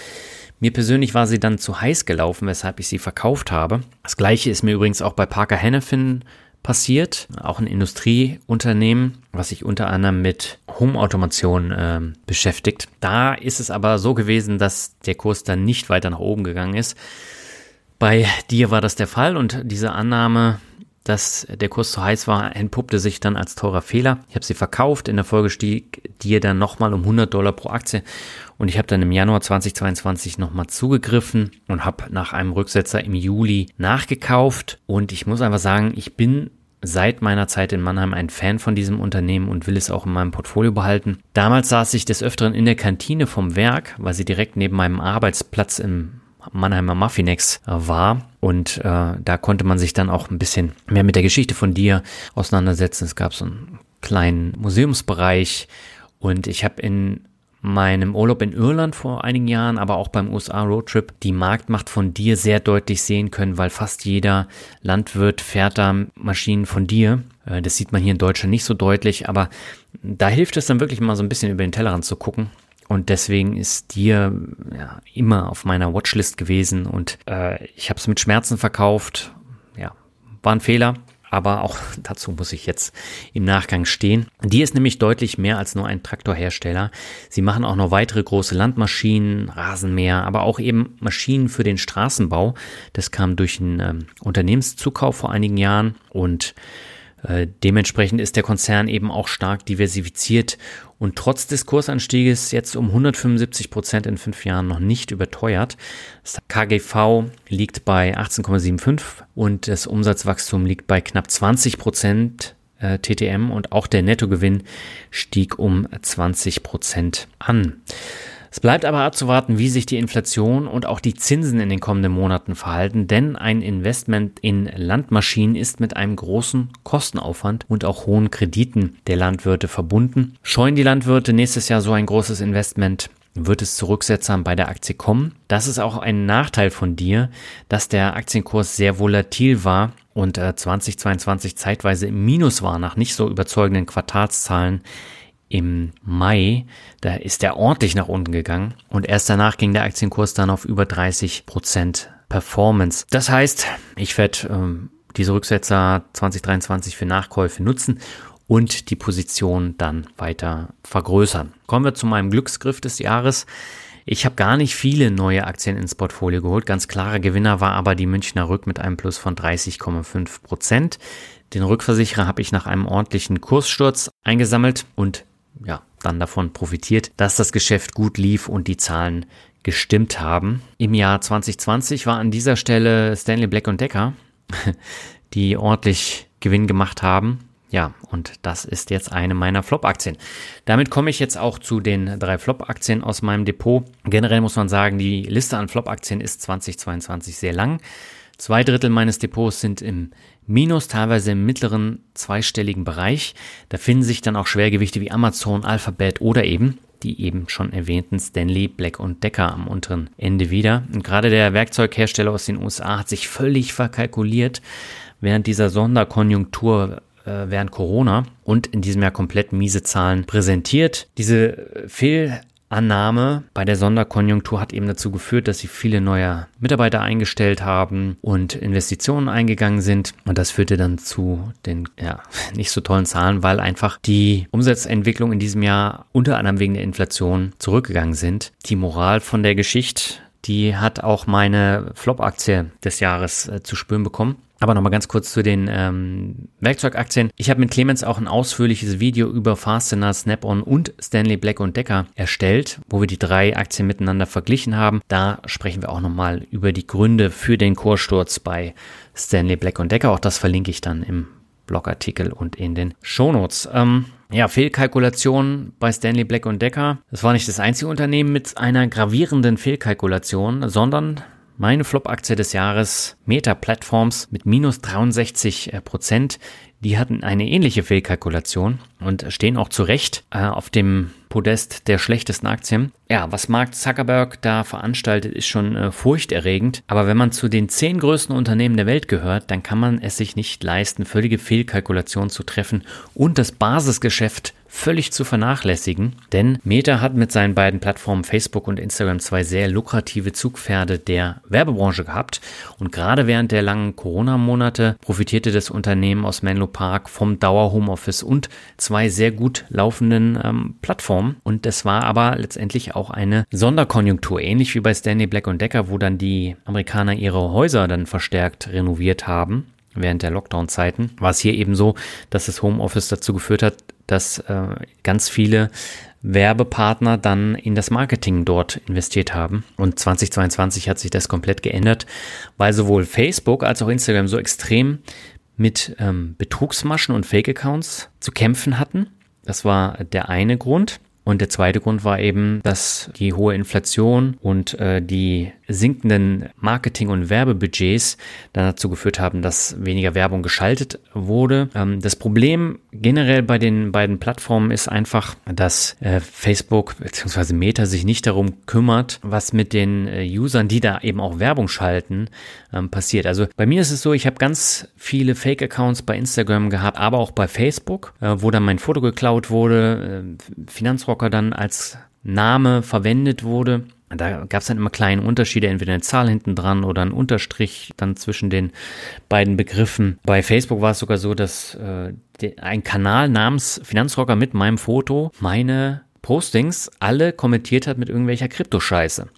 Mir persönlich war sie dann zu heiß gelaufen, weshalb ich sie verkauft habe. Das gleiche ist mir übrigens auch bei Parker Hannifin passiert, auch ein Industrieunternehmen, was sich unter anderem mit Home-Automation äh, beschäftigt. Da ist es aber so gewesen, dass der Kurs dann nicht weiter nach oben gegangen ist. Bei dir war das der Fall und diese Annahme dass der Kurs zu heiß war, entpuppte sich dann als teurer Fehler. Ich habe sie verkauft, in der Folge stieg die dann nochmal um 100 Dollar pro Aktie und ich habe dann im Januar 2022 nochmal zugegriffen und habe nach einem Rücksetzer im Juli nachgekauft und ich muss einfach sagen, ich bin seit meiner Zeit in Mannheim ein Fan von diesem Unternehmen und will es auch in meinem Portfolio behalten. Damals saß ich des Öfteren in der Kantine vom Werk, weil sie direkt neben meinem Arbeitsplatz im Mannheimer Muffinex äh, war. Und äh, da konnte man sich dann auch ein bisschen mehr mit der Geschichte von dir auseinandersetzen. Es gab so einen kleinen Museumsbereich und ich habe in meinem Urlaub in Irland vor einigen Jahren, aber auch beim USA Roadtrip die Marktmacht von dir sehr deutlich sehen können, weil fast jeder Landwirt fährt da Maschinen von dir. Äh, das sieht man hier in Deutschland nicht so deutlich, aber da hilft es dann wirklich mal so ein bisschen über den Tellerrand zu gucken und deswegen ist dir ja, immer auf meiner Watchlist gewesen und äh, ich habe es mit Schmerzen verkauft. Ja, war ein Fehler, aber auch <laughs> dazu muss ich jetzt im Nachgang stehen. Die ist nämlich deutlich mehr als nur ein Traktorhersteller. Sie machen auch noch weitere große Landmaschinen, Rasenmäher, aber auch eben Maschinen für den Straßenbau. Das kam durch einen ähm, Unternehmenszukauf vor einigen Jahren und dementsprechend ist der Konzern eben auch stark diversifiziert und trotz des Kursanstieges jetzt um 175 Prozent in fünf Jahren noch nicht überteuert. Das KGV liegt bei 18,75 und das Umsatzwachstum liegt bei knapp 20 Prozent äh, TTM und auch der Nettogewinn stieg um 20 Prozent an. Es bleibt aber abzuwarten, wie sich die Inflation und auch die Zinsen in den kommenden Monaten verhalten, denn ein Investment in Landmaschinen ist mit einem großen Kostenaufwand und auch hohen Krediten der Landwirte verbunden. Scheuen die Landwirte nächstes Jahr so ein großes Investment? Wird es zu bei der Aktie kommen? Das ist auch ein Nachteil von dir, dass der Aktienkurs sehr volatil war und 2022 äh, zeitweise im Minus war nach nicht so überzeugenden Quartalszahlen im Mai, da ist er ordentlich nach unten gegangen und erst danach ging der Aktienkurs dann auf über 30 Prozent Performance. Das heißt, ich werde ähm, diese Rücksetzer 2023 für Nachkäufe nutzen und die Position dann weiter vergrößern. Kommen wir zu meinem Glücksgriff des Jahres. Ich habe gar nicht viele neue Aktien ins Portfolio geholt. Ganz klarer Gewinner war aber die Münchner Rück mit einem Plus von 30,5 Prozent. Den Rückversicherer habe ich nach einem ordentlichen Kurssturz eingesammelt und ja, dann davon profitiert, dass das Geschäft gut lief und die Zahlen gestimmt haben. Im Jahr 2020 war an dieser Stelle Stanley Black Decker, <laughs> die ordentlich Gewinn gemacht haben. Ja, und das ist jetzt eine meiner Flop-Aktien. Damit komme ich jetzt auch zu den drei Flop-Aktien aus meinem Depot. Generell muss man sagen, die Liste an Flop-Aktien ist 2022 sehr lang. Zwei Drittel meines Depots sind im Minus, teilweise im mittleren zweistelligen Bereich. Da finden sich dann auch Schwergewichte wie Amazon, Alphabet oder eben die eben schon erwähnten Stanley, Black und Decker am unteren Ende wieder. Und gerade der Werkzeughersteller aus den USA hat sich völlig verkalkuliert während dieser Sonderkonjunktur äh, während Corona und in diesem Jahr komplett miese Zahlen präsentiert. Diese Fehl Annahme bei der Sonderkonjunktur hat eben dazu geführt, dass sie viele neue Mitarbeiter eingestellt haben und Investitionen eingegangen sind. Und das führte dann zu den ja, <laughs> nicht so tollen Zahlen, weil einfach die Umsatzentwicklung in diesem Jahr unter anderem wegen der Inflation zurückgegangen sind. Die Moral von der Geschichte, die hat auch meine Flop-Aktie des Jahres äh, zu spüren bekommen. Aber nochmal ganz kurz zu den ähm, Werkzeugaktien. Ich habe mit Clemens auch ein ausführliches Video über Fastener, Snap-on und Stanley Black Decker erstellt, wo wir die drei Aktien miteinander verglichen haben. Da sprechen wir auch nochmal über die Gründe für den Kurssturz bei Stanley Black Decker. Auch das verlinke ich dann im Blogartikel und in den Shownotes. Ähm, ja, Fehlkalkulation bei Stanley Black Decker. Das war nicht das einzige Unternehmen mit einer gravierenden Fehlkalkulation, sondern meine Flop-Aktie des Jahres, Meta Platforms mit minus 63 äh, Prozent, die hatten eine ähnliche Fehlkalkulation und stehen auch zu Recht äh, auf dem Podest der schlechtesten Aktien. Ja, was Mark Zuckerberg da veranstaltet, ist schon äh, furchterregend. Aber wenn man zu den zehn größten Unternehmen der Welt gehört, dann kann man es sich nicht leisten, völlige Fehlkalkulationen zu treffen und das Basisgeschäft völlig zu vernachlässigen, denn Meta hat mit seinen beiden Plattformen Facebook und Instagram zwei sehr lukrative Zugpferde der Werbebranche gehabt. Und gerade während der langen Corona-Monate profitierte das Unternehmen aus Menlo Park vom Dauer-Homeoffice und zwei sehr gut laufenden ähm, Plattformen. Und es war aber letztendlich auch eine Sonderkonjunktur, ähnlich wie bei Stanley Black Decker, wo dann die Amerikaner ihre Häuser dann verstärkt renoviert haben während der Lockdown-Zeiten, war es hier eben so, dass das Homeoffice dazu geführt hat, dass äh, ganz viele Werbepartner dann in das Marketing dort investiert haben. Und 2022 hat sich das komplett geändert, weil sowohl Facebook als auch Instagram so extrem mit ähm, Betrugsmaschen und Fake-Accounts zu kämpfen hatten. Das war der eine Grund. Und der zweite Grund war eben, dass die hohe Inflation und äh, die sinkenden Marketing- und Werbebudgets dann dazu geführt haben, dass weniger Werbung geschaltet wurde. Ähm, das Problem generell bei den beiden Plattformen ist einfach, dass äh, Facebook bzw. Meta sich nicht darum kümmert, was mit den äh, Usern, die da eben auch Werbung schalten, ähm, passiert. Also bei mir ist es so, ich habe ganz viele Fake-Accounts bei Instagram gehabt, aber auch bei Facebook, äh, wo dann mein Foto geklaut wurde, äh, Finanzrock Rocker dann als Name verwendet wurde. Da gab es dann immer kleine Unterschiede, entweder eine Zahl hinten dran oder ein Unterstrich dann zwischen den beiden Begriffen. Bei Facebook war es sogar so, dass äh, ein Kanal namens Finanzrocker mit meinem Foto meine Postings alle kommentiert hat mit irgendwelcher Kryptoscheiße.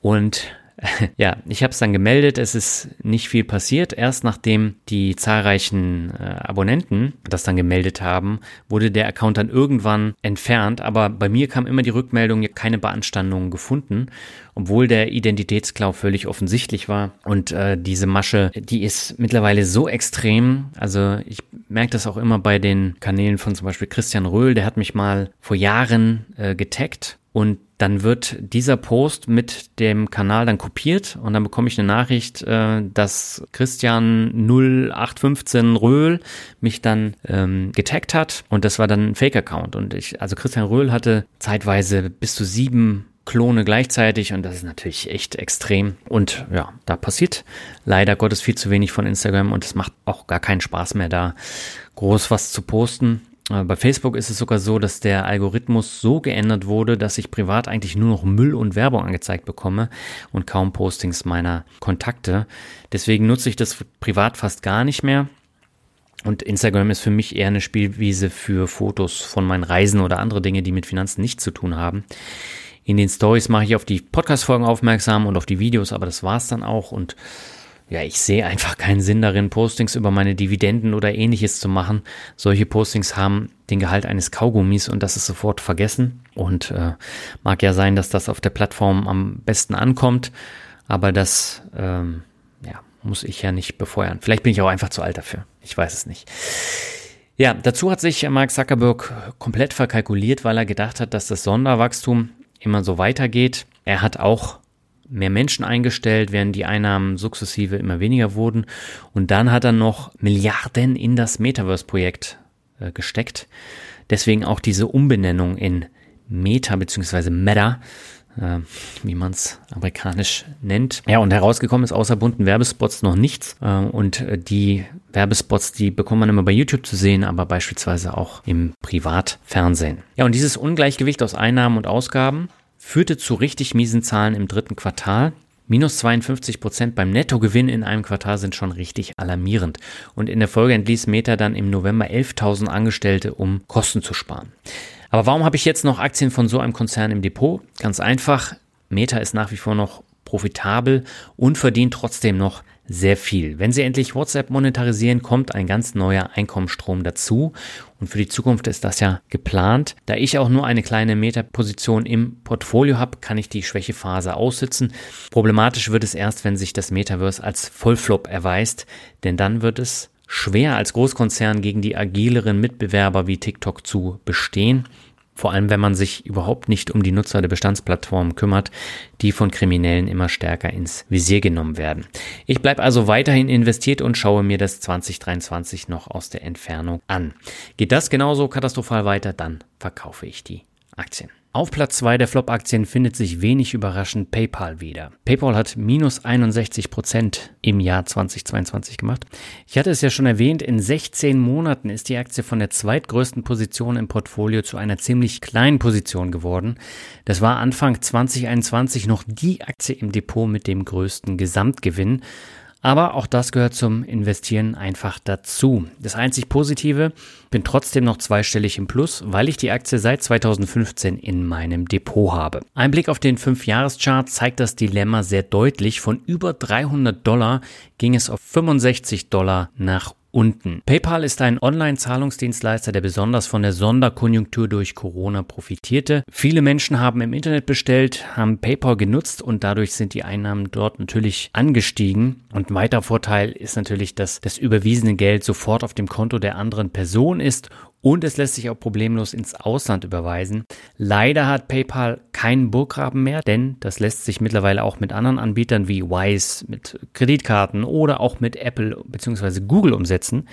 Und <laughs> ja, ich habe es dann gemeldet. Es ist nicht viel passiert. Erst nachdem die zahlreichen äh, Abonnenten das dann gemeldet haben, wurde der Account dann irgendwann entfernt. Aber bei mir kam immer die Rückmeldung, keine Beanstandungen gefunden, obwohl der Identitätsklau völlig offensichtlich war. Und äh, diese Masche, die ist mittlerweile so extrem. Also ich merke das auch immer bei den Kanälen von zum Beispiel Christian Röhl. Der hat mich mal vor Jahren äh, getaggt und dann wird dieser Post mit dem Kanal dann kopiert und dann bekomme ich eine Nachricht, äh, dass Christian 0815 Röhl mich dann ähm, getaggt hat und das war dann ein Fake-Account und ich, also Christian Röhl hatte zeitweise bis zu sieben Klone gleichzeitig und das ist natürlich echt extrem. Und ja, da passiert leider Gottes viel zu wenig von Instagram und es macht auch gar keinen Spaß mehr da groß was zu posten. Äh, bei Facebook ist es sogar so, dass der Algorithmus so geändert wurde, dass ich privat eigentlich nur noch Müll und Werbung angezeigt bekomme und kaum Postings meiner Kontakte. Deswegen nutze ich das privat fast gar nicht mehr. Und Instagram ist für mich eher eine Spielwiese für Fotos von meinen Reisen oder andere Dinge, die mit Finanzen nichts zu tun haben. In den Stories mache ich auf die Podcast-Folgen aufmerksam und auf die Videos, aber das war's dann auch. Und ja, ich sehe einfach keinen Sinn darin, Postings über meine Dividenden oder ähnliches zu machen. Solche Postings haben den Gehalt eines Kaugummis und das ist sofort vergessen. Und äh, mag ja sein, dass das auf der Plattform am besten ankommt, aber das ähm, ja, muss ich ja nicht befeuern. Vielleicht bin ich auch einfach zu alt dafür. Ich weiß es nicht. Ja, dazu hat sich Mark Zuckerberg komplett verkalkuliert, weil er gedacht hat, dass das Sonderwachstum immer so weitergeht. Er hat auch mehr Menschen eingestellt, während die Einnahmen sukzessive immer weniger wurden. Und dann hat er noch Milliarden in das Metaverse-Projekt äh, gesteckt. Deswegen auch diese Umbenennung in Meta bzw. Meta, äh, wie man es amerikanisch nennt. Ja, und herausgekommen ist außer bunten Werbespots noch nichts. Äh, und die Werbespots, die bekommt man immer bei YouTube zu sehen, aber beispielsweise auch im Privatfernsehen. Ja, und dieses Ungleichgewicht aus Einnahmen und Ausgaben führte zu richtig miesen Zahlen im dritten Quartal. Minus 52 Prozent beim Nettogewinn in einem Quartal sind schon richtig alarmierend. Und in der Folge entließ Meta dann im November 11.000 Angestellte, um Kosten zu sparen. Aber warum habe ich jetzt noch Aktien von so einem Konzern im Depot? Ganz einfach. Meta ist nach wie vor noch profitabel und verdient trotzdem noch sehr viel. Wenn Sie endlich WhatsApp monetarisieren, kommt ein ganz neuer Einkommensstrom dazu. Und für die Zukunft ist das ja geplant. Da ich auch nur eine kleine Meta-Position im Portfolio habe, kann ich die Schwächephase aussitzen. Problematisch wird es erst, wenn sich das Metaverse als Vollflop erweist, denn dann wird es schwer als Großkonzern gegen die agileren Mitbewerber wie TikTok zu bestehen. Vor allem, wenn man sich überhaupt nicht um die Nutzer der Bestandsplattformen kümmert, die von Kriminellen immer stärker ins Visier genommen werden. Ich bleibe also weiterhin investiert und schaue mir das 2023 noch aus der Entfernung an. Geht das genauso katastrophal weiter, dann verkaufe ich die Aktien. Auf Platz 2 der Flop-Aktien findet sich wenig überraschend PayPal wieder. PayPal hat minus 61 Prozent im Jahr 2022 gemacht. Ich hatte es ja schon erwähnt, in 16 Monaten ist die Aktie von der zweitgrößten Position im Portfolio zu einer ziemlich kleinen Position geworden. Das war Anfang 2021 noch die Aktie im Depot mit dem größten Gesamtgewinn. Aber auch das gehört zum Investieren einfach dazu. Das einzig Positive, bin trotzdem noch zweistellig im Plus, weil ich die Aktie seit 2015 in meinem Depot habe. Ein Blick auf den 5-Jahres-Chart zeigt das Dilemma sehr deutlich. Von über 300 Dollar ging es auf 65 Dollar nach unten. PayPal ist ein Online-Zahlungsdienstleister, der besonders von der Sonderkonjunktur durch Corona profitierte. Viele Menschen haben im Internet bestellt, haben PayPal genutzt und dadurch sind die Einnahmen dort natürlich angestiegen. Und ein weiterer Vorteil ist natürlich, dass das überwiesene Geld sofort auf dem Konto der anderen Person ist und es lässt sich auch problemlos ins Ausland überweisen. Leider hat PayPal keinen Burggraben mehr, denn das lässt sich mittlerweile auch mit anderen Anbietern wie Wise, mit Kreditkarten oder auch mit Apple bzw. Google umsetzen.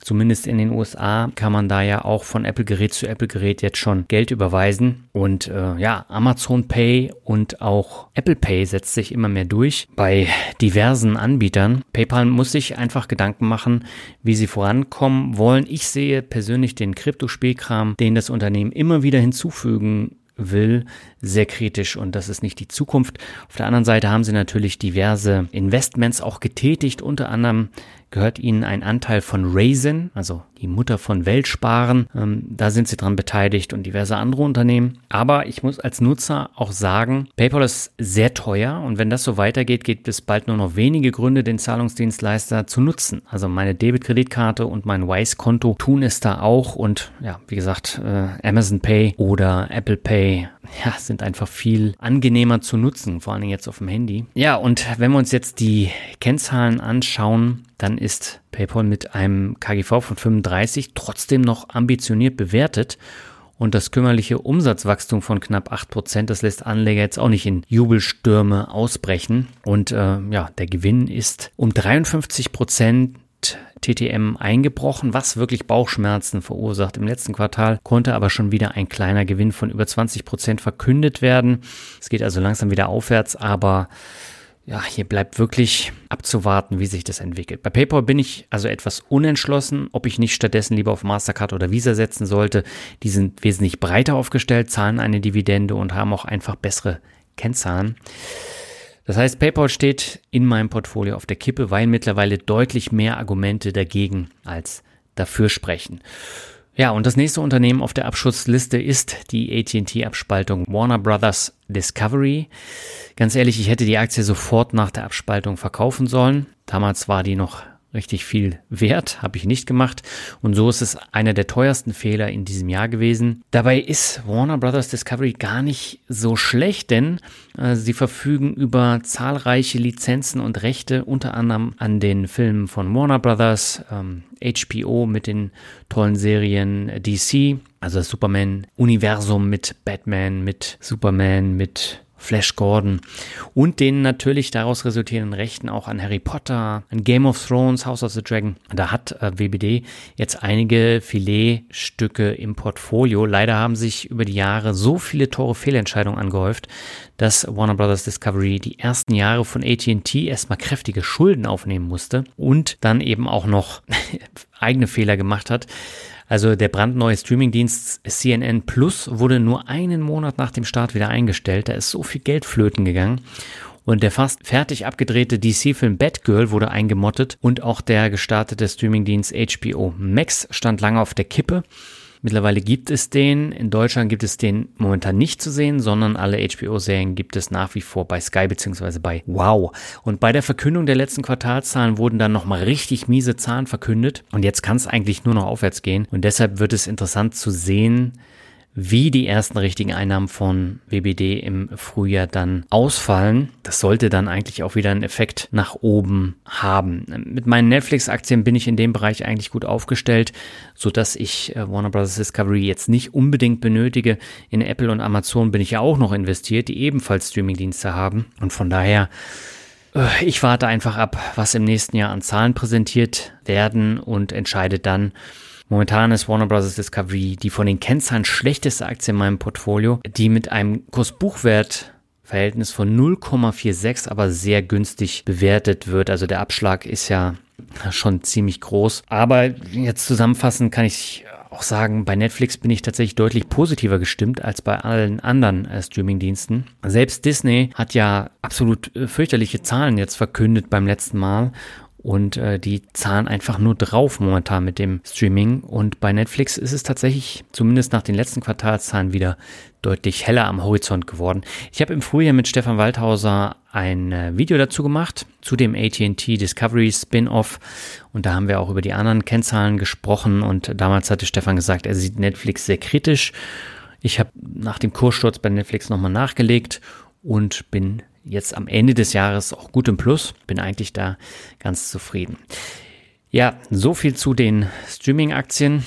Zumindest in den USA kann man da ja auch von Apple-Gerät zu Apple-Gerät jetzt schon Geld überweisen. Und äh, ja, Amazon Pay und auch Apple Pay setzt sich immer mehr durch bei diversen Anbietern. PayPal muss sich einfach Gedanken machen, wie sie vorankommen wollen. Ich sehe persönlich den Kryptospielkram, den das Unternehmen immer wieder hinzufügen will, sehr kritisch und das ist nicht die Zukunft. Auf der anderen Seite haben sie natürlich diverse Investments auch getätigt, unter anderem gehört ihnen ein Anteil von Raisin, also die Mutter von Weltsparen. Ähm, da sind sie dran beteiligt und diverse andere Unternehmen. Aber ich muss als Nutzer auch sagen, PayPal ist sehr teuer und wenn das so weitergeht, gibt es bald nur noch wenige Gründe, den Zahlungsdienstleister zu nutzen. Also meine Debit-Kreditkarte und mein Wise-Konto tun es da auch und ja, wie gesagt, äh, Amazon Pay oder Apple Pay ja, sind einfach viel angenehmer zu nutzen, vor allem jetzt auf dem Handy. Ja, und wenn wir uns jetzt die Kennzahlen anschauen, dann ist PayPal mit einem KGV von 35 trotzdem noch ambitioniert bewertet. Und das kümmerliche Umsatzwachstum von knapp 8%, das lässt Anleger jetzt auch nicht in Jubelstürme ausbrechen. Und äh, ja, der Gewinn ist um 53 TTM eingebrochen, was wirklich Bauchschmerzen verursacht. Im letzten Quartal konnte aber schon wieder ein kleiner Gewinn von über 20% verkündet werden. Es geht also langsam wieder aufwärts, aber ja, hier bleibt wirklich abzuwarten, wie sich das entwickelt. Bei PayPal bin ich also etwas unentschlossen, ob ich nicht stattdessen lieber auf Mastercard oder Visa setzen sollte. Die sind wesentlich breiter aufgestellt, zahlen eine Dividende und haben auch einfach bessere Kennzahlen. Das heißt, PayPal steht in meinem Portfolio auf der Kippe, weil mittlerweile deutlich mehr Argumente dagegen als dafür sprechen. Ja, und das nächste Unternehmen auf der Abschutzliste ist die AT&T-Abspaltung Warner Brothers Discovery. Ganz ehrlich, ich hätte die Aktie sofort nach der Abspaltung verkaufen sollen. Damals war die noch richtig viel wert, habe ich nicht gemacht. Und so ist es einer der teuersten Fehler in diesem Jahr gewesen. Dabei ist Warner Brothers Discovery gar nicht so schlecht, denn äh, sie verfügen über zahlreiche Lizenzen und Rechte, unter anderem an den Filmen von Warner Brothers, ähm, HBO mit den tollen Serien DC, also das Superman-Universum mit Batman, mit Superman, mit Flash Gordon und den natürlich daraus resultierenden Rechten auch an Harry Potter, an Game of Thrones, House of the Dragon. Da hat äh, WBD jetzt einige Filetstücke im Portfolio. Leider haben sich über die Jahre so viele teure Fehlentscheidungen angehäuft, dass Warner Brothers Discovery die ersten Jahre von AT&T erstmal kräftige Schulden aufnehmen musste und dann eben auch noch <laughs> eigene Fehler gemacht hat. Also der brandneue Streamingdienst CNN Plus wurde nur einen Monat nach dem Start wieder eingestellt. Da ist so viel Geld flöten gegangen. Und der fast fertig abgedrehte DC-Film Batgirl wurde eingemottet und auch der gestartete Streamingdienst HBO Max stand lange auf der Kippe. Mittlerweile gibt es den. In Deutschland gibt es den momentan nicht zu sehen, sondern alle HBO-Serien gibt es nach wie vor bei Sky bzw. bei Wow. Und bei der Verkündung der letzten Quartalszahlen wurden dann nochmal richtig miese Zahlen verkündet. Und jetzt kann es eigentlich nur noch aufwärts gehen. Und deshalb wird es interessant zu sehen, wie die ersten richtigen Einnahmen von WBD im Frühjahr dann ausfallen. Das sollte dann eigentlich auch wieder einen Effekt nach oben haben. Mit meinen Netflix-Aktien bin ich in dem Bereich eigentlich gut aufgestellt, so dass ich äh, Warner Bros. Discovery jetzt nicht unbedingt benötige. In Apple und Amazon bin ich ja auch noch investiert, die ebenfalls Streamingdienste haben. Und von daher äh, ich warte einfach ab, was im nächsten Jahr an Zahlen präsentiert werden und entscheide dann, Momentan ist Warner Bros. Discovery die von den Kennzahlen schlechteste Aktie in meinem Portfolio, die mit einem Kurs-Buchwert Verhältnis von 0,46 aber sehr günstig bewertet wird. Also der Abschlag ist ja schon ziemlich groß. Aber jetzt zusammenfassend kann ich auch sagen, bei Netflix bin ich tatsächlich deutlich positiver gestimmt als bei allen anderen äh, Streamingdiensten. Selbst Disney hat ja absolut äh, fürchterliche Zahlen jetzt verkündet beim letzten Mal und äh, die zahlen einfach nur drauf momentan mit dem Streaming. Und bei Netflix ist es tatsächlich, zumindest nach den letzten Quartalszahlen, wieder deutlich heller am Horizont geworden. Ich habe im Frühjahr mit Stefan Waldhauser ein äh, Video dazu gemacht, zu dem ATT Discovery Spin-off. Und da haben wir auch über die anderen Kennzahlen gesprochen. Und damals hatte Stefan gesagt, er sieht Netflix sehr kritisch. Ich habe nach dem Kurssturz bei Netflix nochmal nachgelegt und bin jetzt am Ende des Jahres auch gut im Plus. Bin eigentlich da ganz zufrieden. Ja, so viel zu den Streaming-Aktien.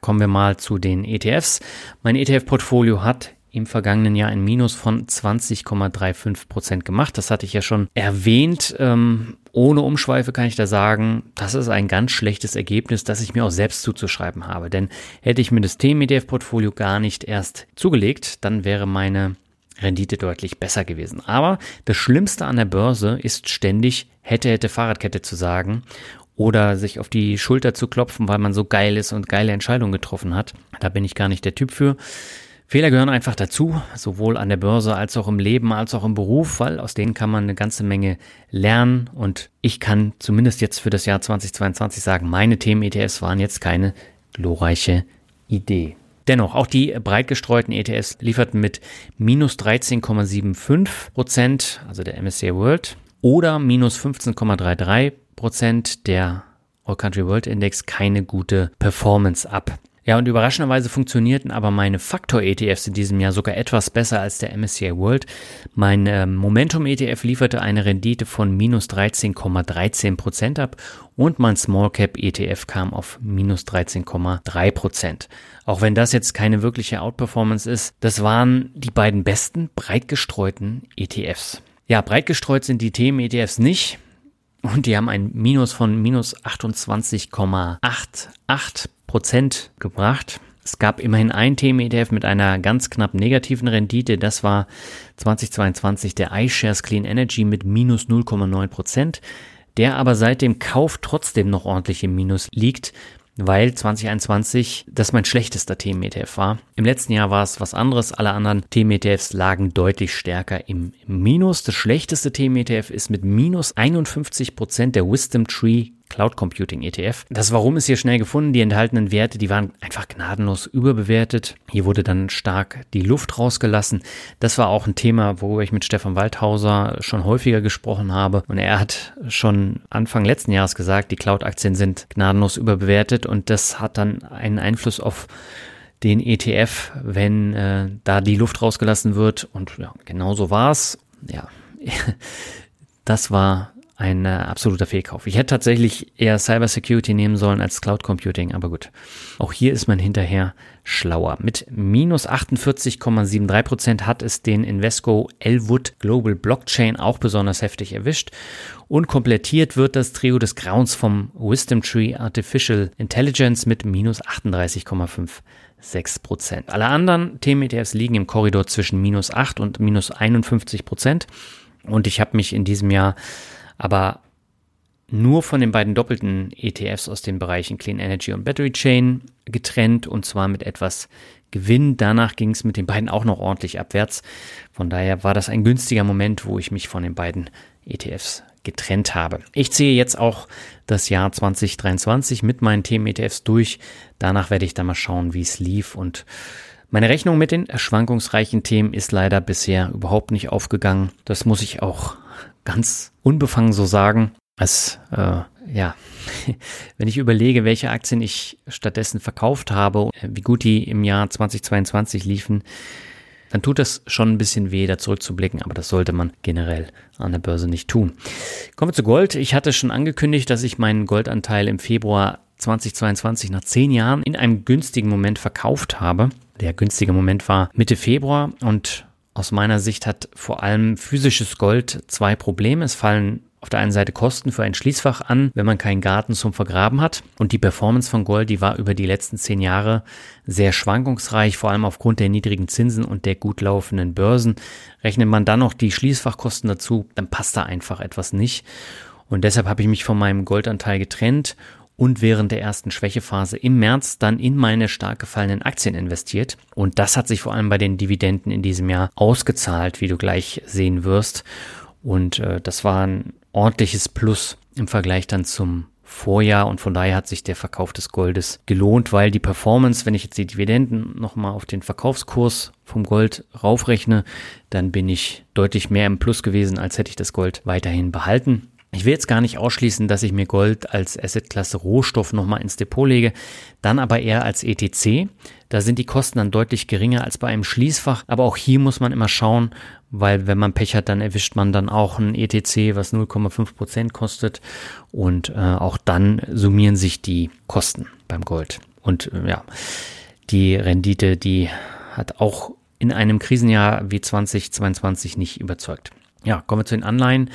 Kommen wir mal zu den ETFs. Mein ETF-Portfolio hat im vergangenen Jahr ein Minus von 20,35 Prozent gemacht. Das hatte ich ja schon erwähnt. Ähm, ohne Umschweife kann ich da sagen, das ist ein ganz schlechtes Ergebnis, das ich mir auch selbst zuzuschreiben habe. Denn hätte ich mir das Themen-ETF-Portfolio gar nicht erst zugelegt, dann wäre meine Rendite deutlich besser gewesen. Aber das Schlimmste an der Börse ist ständig hätte, hätte Fahrradkette zu sagen oder sich auf die Schulter zu klopfen, weil man so geil ist und geile Entscheidungen getroffen hat. Da bin ich gar nicht der Typ für. Fehler gehören einfach dazu, sowohl an der Börse als auch im Leben, als auch im Beruf, weil aus denen kann man eine ganze Menge lernen. Und ich kann zumindest jetzt für das Jahr 2022 sagen, meine Themen-ETFs waren jetzt keine glorreiche Idee. Dennoch, auch die breit gestreuten ETFs lieferten mit minus 13,75 Prozent, also der MSCI World, oder minus 15,33 Prozent der All Country World Index keine gute Performance ab. Ja, und überraschenderweise funktionierten aber meine Faktor-ETFs in diesem Jahr sogar etwas besser als der MSCI World. Mein äh, Momentum-ETF lieferte eine Rendite von minus 13,13 Prozent ab und mein Small Cap ETF kam auf minus 13,3 Prozent. Auch wenn das jetzt keine wirkliche Outperformance ist, das waren die beiden besten breit gestreuten ETFs. Ja, breit gestreut sind die Themen-ETFs nicht. Und die haben ein Minus von minus 28,88 Prozent gebracht. Es gab immerhin ein Themen-ETF mit einer ganz knapp negativen Rendite. Das war 2022 der iShares Clean Energy mit minus 0,9 Prozent, der aber seit dem Kauf trotzdem noch ordentlich im Minus liegt weil 2021 das mein schlechtester Themen-ETF war. Im letzten Jahr war es was anderes. Alle anderen Themen-ETFs lagen deutlich stärker im Minus. Das schlechteste Themen-ETF ist mit minus 51 Prozent der Wisdom Tree Cloud Computing ETF. Das Warum ist hier schnell gefunden. Die enthaltenen Werte, die waren einfach gnadenlos überbewertet. Hier wurde dann stark die Luft rausgelassen. Das war auch ein Thema, worüber ich mit Stefan Waldhauser schon häufiger gesprochen habe. Und er hat schon Anfang letzten Jahres gesagt, die Cloud-Aktien sind gnadenlos überbewertet und das hat dann einen Einfluss auf den ETF, wenn äh, da die Luft rausgelassen wird. Und ja, genau so war es. Ja, <laughs> das war ein äh, absoluter Fehlkauf. Ich hätte tatsächlich eher Cybersecurity nehmen sollen als Cloud Computing, aber gut. Auch hier ist man hinterher schlauer. Mit minus 48,73 Prozent hat es den Invesco Elwood Global Blockchain auch besonders heftig erwischt. Und komplettiert wird das Trio des Grauens vom Wisdom Tree Artificial Intelligence mit minus 38,5 Prozent. Alle anderen Themen-ETFs liegen im Korridor zwischen minus 8 und minus 51 Prozent. Und ich habe mich in diesem Jahr aber nur von den beiden doppelten ETFs aus den Bereichen Clean Energy und Battery Chain getrennt und zwar mit etwas Gewinn. Danach ging es mit den beiden auch noch ordentlich abwärts. Von daher war das ein günstiger Moment, wo ich mich von den beiden ETFs getrennt habe. Ich ziehe jetzt auch das Jahr 2023 mit meinen Themen-ETFs durch. Danach werde ich dann mal schauen, wie es lief und meine Rechnung mit den schwankungsreichen Themen ist leider bisher überhaupt nicht aufgegangen. Das muss ich auch ganz unbefangen so sagen. Es, äh, ja, <laughs> wenn ich überlege, welche Aktien ich stattdessen verkauft habe, wie gut die im Jahr 2022 liefen, dann tut das schon ein bisschen weh, da zurückzublicken, aber das sollte man generell an der Börse nicht tun. Kommen wir zu Gold. Ich hatte schon angekündigt, dass ich meinen Goldanteil im Februar 2022 nach zehn Jahren in einem günstigen Moment verkauft habe. Der günstige Moment war Mitte Februar und aus meiner Sicht hat vor allem physisches Gold zwei Probleme. Es fallen auf der einen Seite Kosten für ein Schließfach an, wenn man keinen Garten zum Vergraben hat. Und die Performance von Gold, die war über die letzten zehn Jahre sehr schwankungsreich, vor allem aufgrund der niedrigen Zinsen und der gut laufenden Börsen. Rechnet man dann noch die Schließfachkosten dazu, dann passt da einfach etwas nicht. Und deshalb habe ich mich von meinem Goldanteil getrennt und während der ersten Schwächephase im März dann in meine stark gefallenen Aktien investiert. Und das hat sich vor allem bei den Dividenden in diesem Jahr ausgezahlt, wie du gleich sehen wirst. Und äh, das war ein ordentliches Plus im Vergleich dann zum Vorjahr und von daher hat sich der Verkauf des Goldes gelohnt, weil die Performance, wenn ich jetzt die Dividenden nochmal auf den Verkaufskurs vom Gold raufrechne, dann bin ich deutlich mehr im Plus gewesen, als hätte ich das Gold weiterhin behalten. Ich will jetzt gar nicht ausschließen, dass ich mir Gold als Assetklasse Rohstoff nochmal ins Depot lege, dann aber eher als ETC. Da sind die Kosten dann deutlich geringer als bei einem Schließfach, aber auch hier muss man immer schauen, weil wenn man Pech hat, dann erwischt man dann auch ein ETC, was 0,5 Prozent kostet und äh, auch dann summieren sich die Kosten beim Gold. Und äh, ja, die Rendite, die hat auch in einem Krisenjahr wie 2022 nicht überzeugt. Ja, kommen wir zu den Anleihen.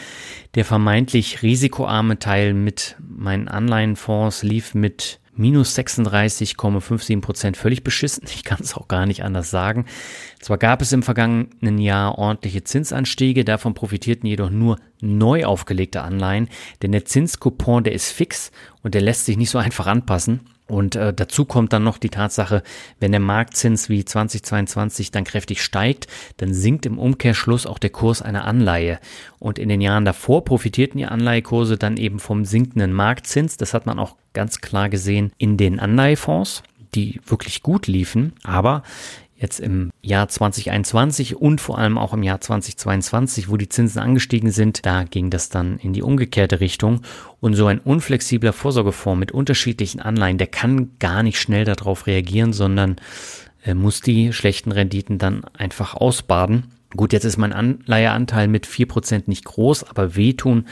Der vermeintlich risikoarme Teil mit meinen Anleihenfonds lief mit minus 36,57 Prozent völlig beschissen. Ich kann es auch gar nicht anders sagen. Zwar gab es im vergangenen Jahr ordentliche Zinsanstiege, davon profitierten jedoch nur neu aufgelegte Anleihen, denn der Zinscoupon, der ist fix und der lässt sich nicht so einfach anpassen. Und äh, dazu kommt dann noch die Tatsache, wenn der Marktzins wie 2022 dann kräftig steigt, dann sinkt im Umkehrschluss auch der Kurs einer Anleihe. Und in den Jahren davor profitierten die Anleihekurse dann eben vom sinkenden Marktzins. Das hat man auch ganz klar gesehen in den Anleihefonds die wirklich gut liefen. Aber jetzt im Jahr 2021 und vor allem auch im Jahr 2022, wo die Zinsen angestiegen sind, da ging das dann in die umgekehrte Richtung. Und so ein unflexibler Vorsorgefonds mit unterschiedlichen Anleihen, der kann gar nicht schnell darauf reagieren, sondern äh, muss die schlechten Renditen dann einfach ausbaden. Gut, jetzt ist mein Anleiheanteil mit 4% nicht groß, aber wehtun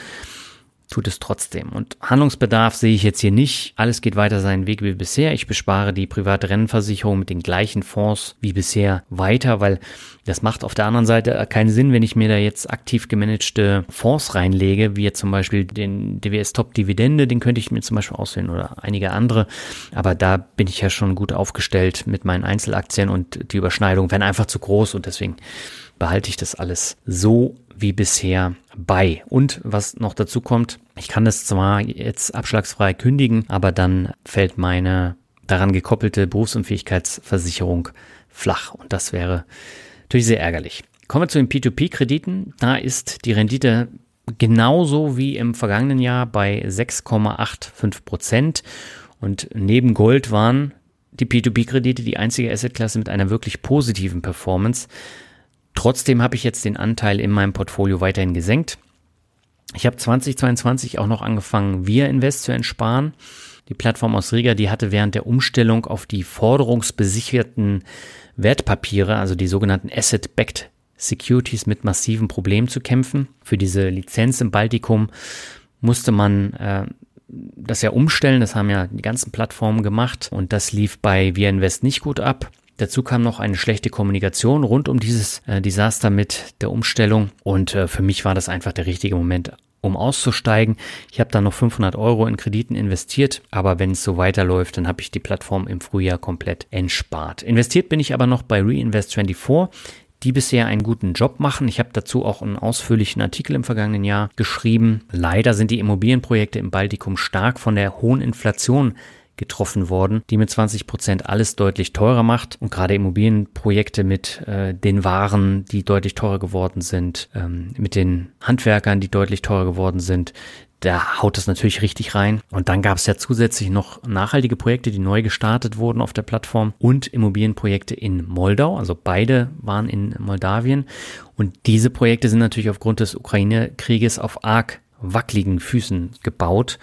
tut es trotzdem. Und Handlungsbedarf sehe ich jetzt hier nicht. Alles geht weiter seinen Weg wie bisher. Ich bespare die private Rennversicherung mit den gleichen Fonds wie bisher weiter, weil das macht auf der anderen Seite keinen Sinn, wenn ich mir da jetzt aktiv gemanagte Fonds reinlege, wie jetzt zum Beispiel den DWS Top Dividende, den könnte ich mir zum Beispiel auswählen oder einige andere. Aber da bin ich ja schon gut aufgestellt mit meinen Einzelaktien und die Überschneidung wären einfach zu groß und deswegen behalte ich das alles so wie bisher bei. Und was noch dazu kommt, ich kann das zwar jetzt abschlagsfrei kündigen, aber dann fällt meine daran gekoppelte Berufsunfähigkeitsversicherung flach und das wäre natürlich sehr ärgerlich. Kommen wir zu den P2P-Krediten. Da ist die Rendite genauso wie im vergangenen Jahr bei 6,85 Prozent. Und neben Gold waren die P2P-Kredite die einzige Assetklasse mit einer wirklich positiven Performance. Trotzdem habe ich jetzt den Anteil in meinem Portfolio weiterhin gesenkt. Ich habe 2022 auch noch angefangen, Via Invest zu entsparen. Die Plattform aus Riga, die hatte während der Umstellung auf die forderungsbesicherten Wertpapiere, also die sogenannten Asset-Backed Securities, mit massiven Problemen zu kämpfen. Für diese Lizenz im Baltikum musste man äh, das ja umstellen. Das haben ja die ganzen Plattformen gemacht und das lief bei Via Invest nicht gut ab. Dazu kam noch eine schlechte Kommunikation rund um dieses äh, Desaster mit der Umstellung und äh, für mich war das einfach der richtige Moment, um auszusteigen. Ich habe dann noch 500 Euro in Krediten investiert, aber wenn es so weiterläuft, dann habe ich die Plattform im Frühjahr komplett entspart. Investiert bin ich aber noch bei Reinvest24 die bisher einen guten Job machen. Ich habe dazu auch einen ausführlichen Artikel im vergangenen Jahr geschrieben. Leider sind die Immobilienprojekte im Baltikum stark von der hohen Inflation getroffen worden, die mit 20 Prozent alles deutlich teurer macht. Und gerade Immobilienprojekte mit äh, den Waren, die deutlich teurer geworden sind, ähm, mit den Handwerkern, die deutlich teurer geworden sind, da haut das natürlich richtig rein. Und dann gab es ja zusätzlich noch nachhaltige Projekte, die neu gestartet wurden auf der Plattform und Immobilienprojekte in Moldau. Also beide waren in Moldawien. Und diese Projekte sind natürlich aufgrund des Ukraine-Krieges auf arg wackeligen Füßen gebaut.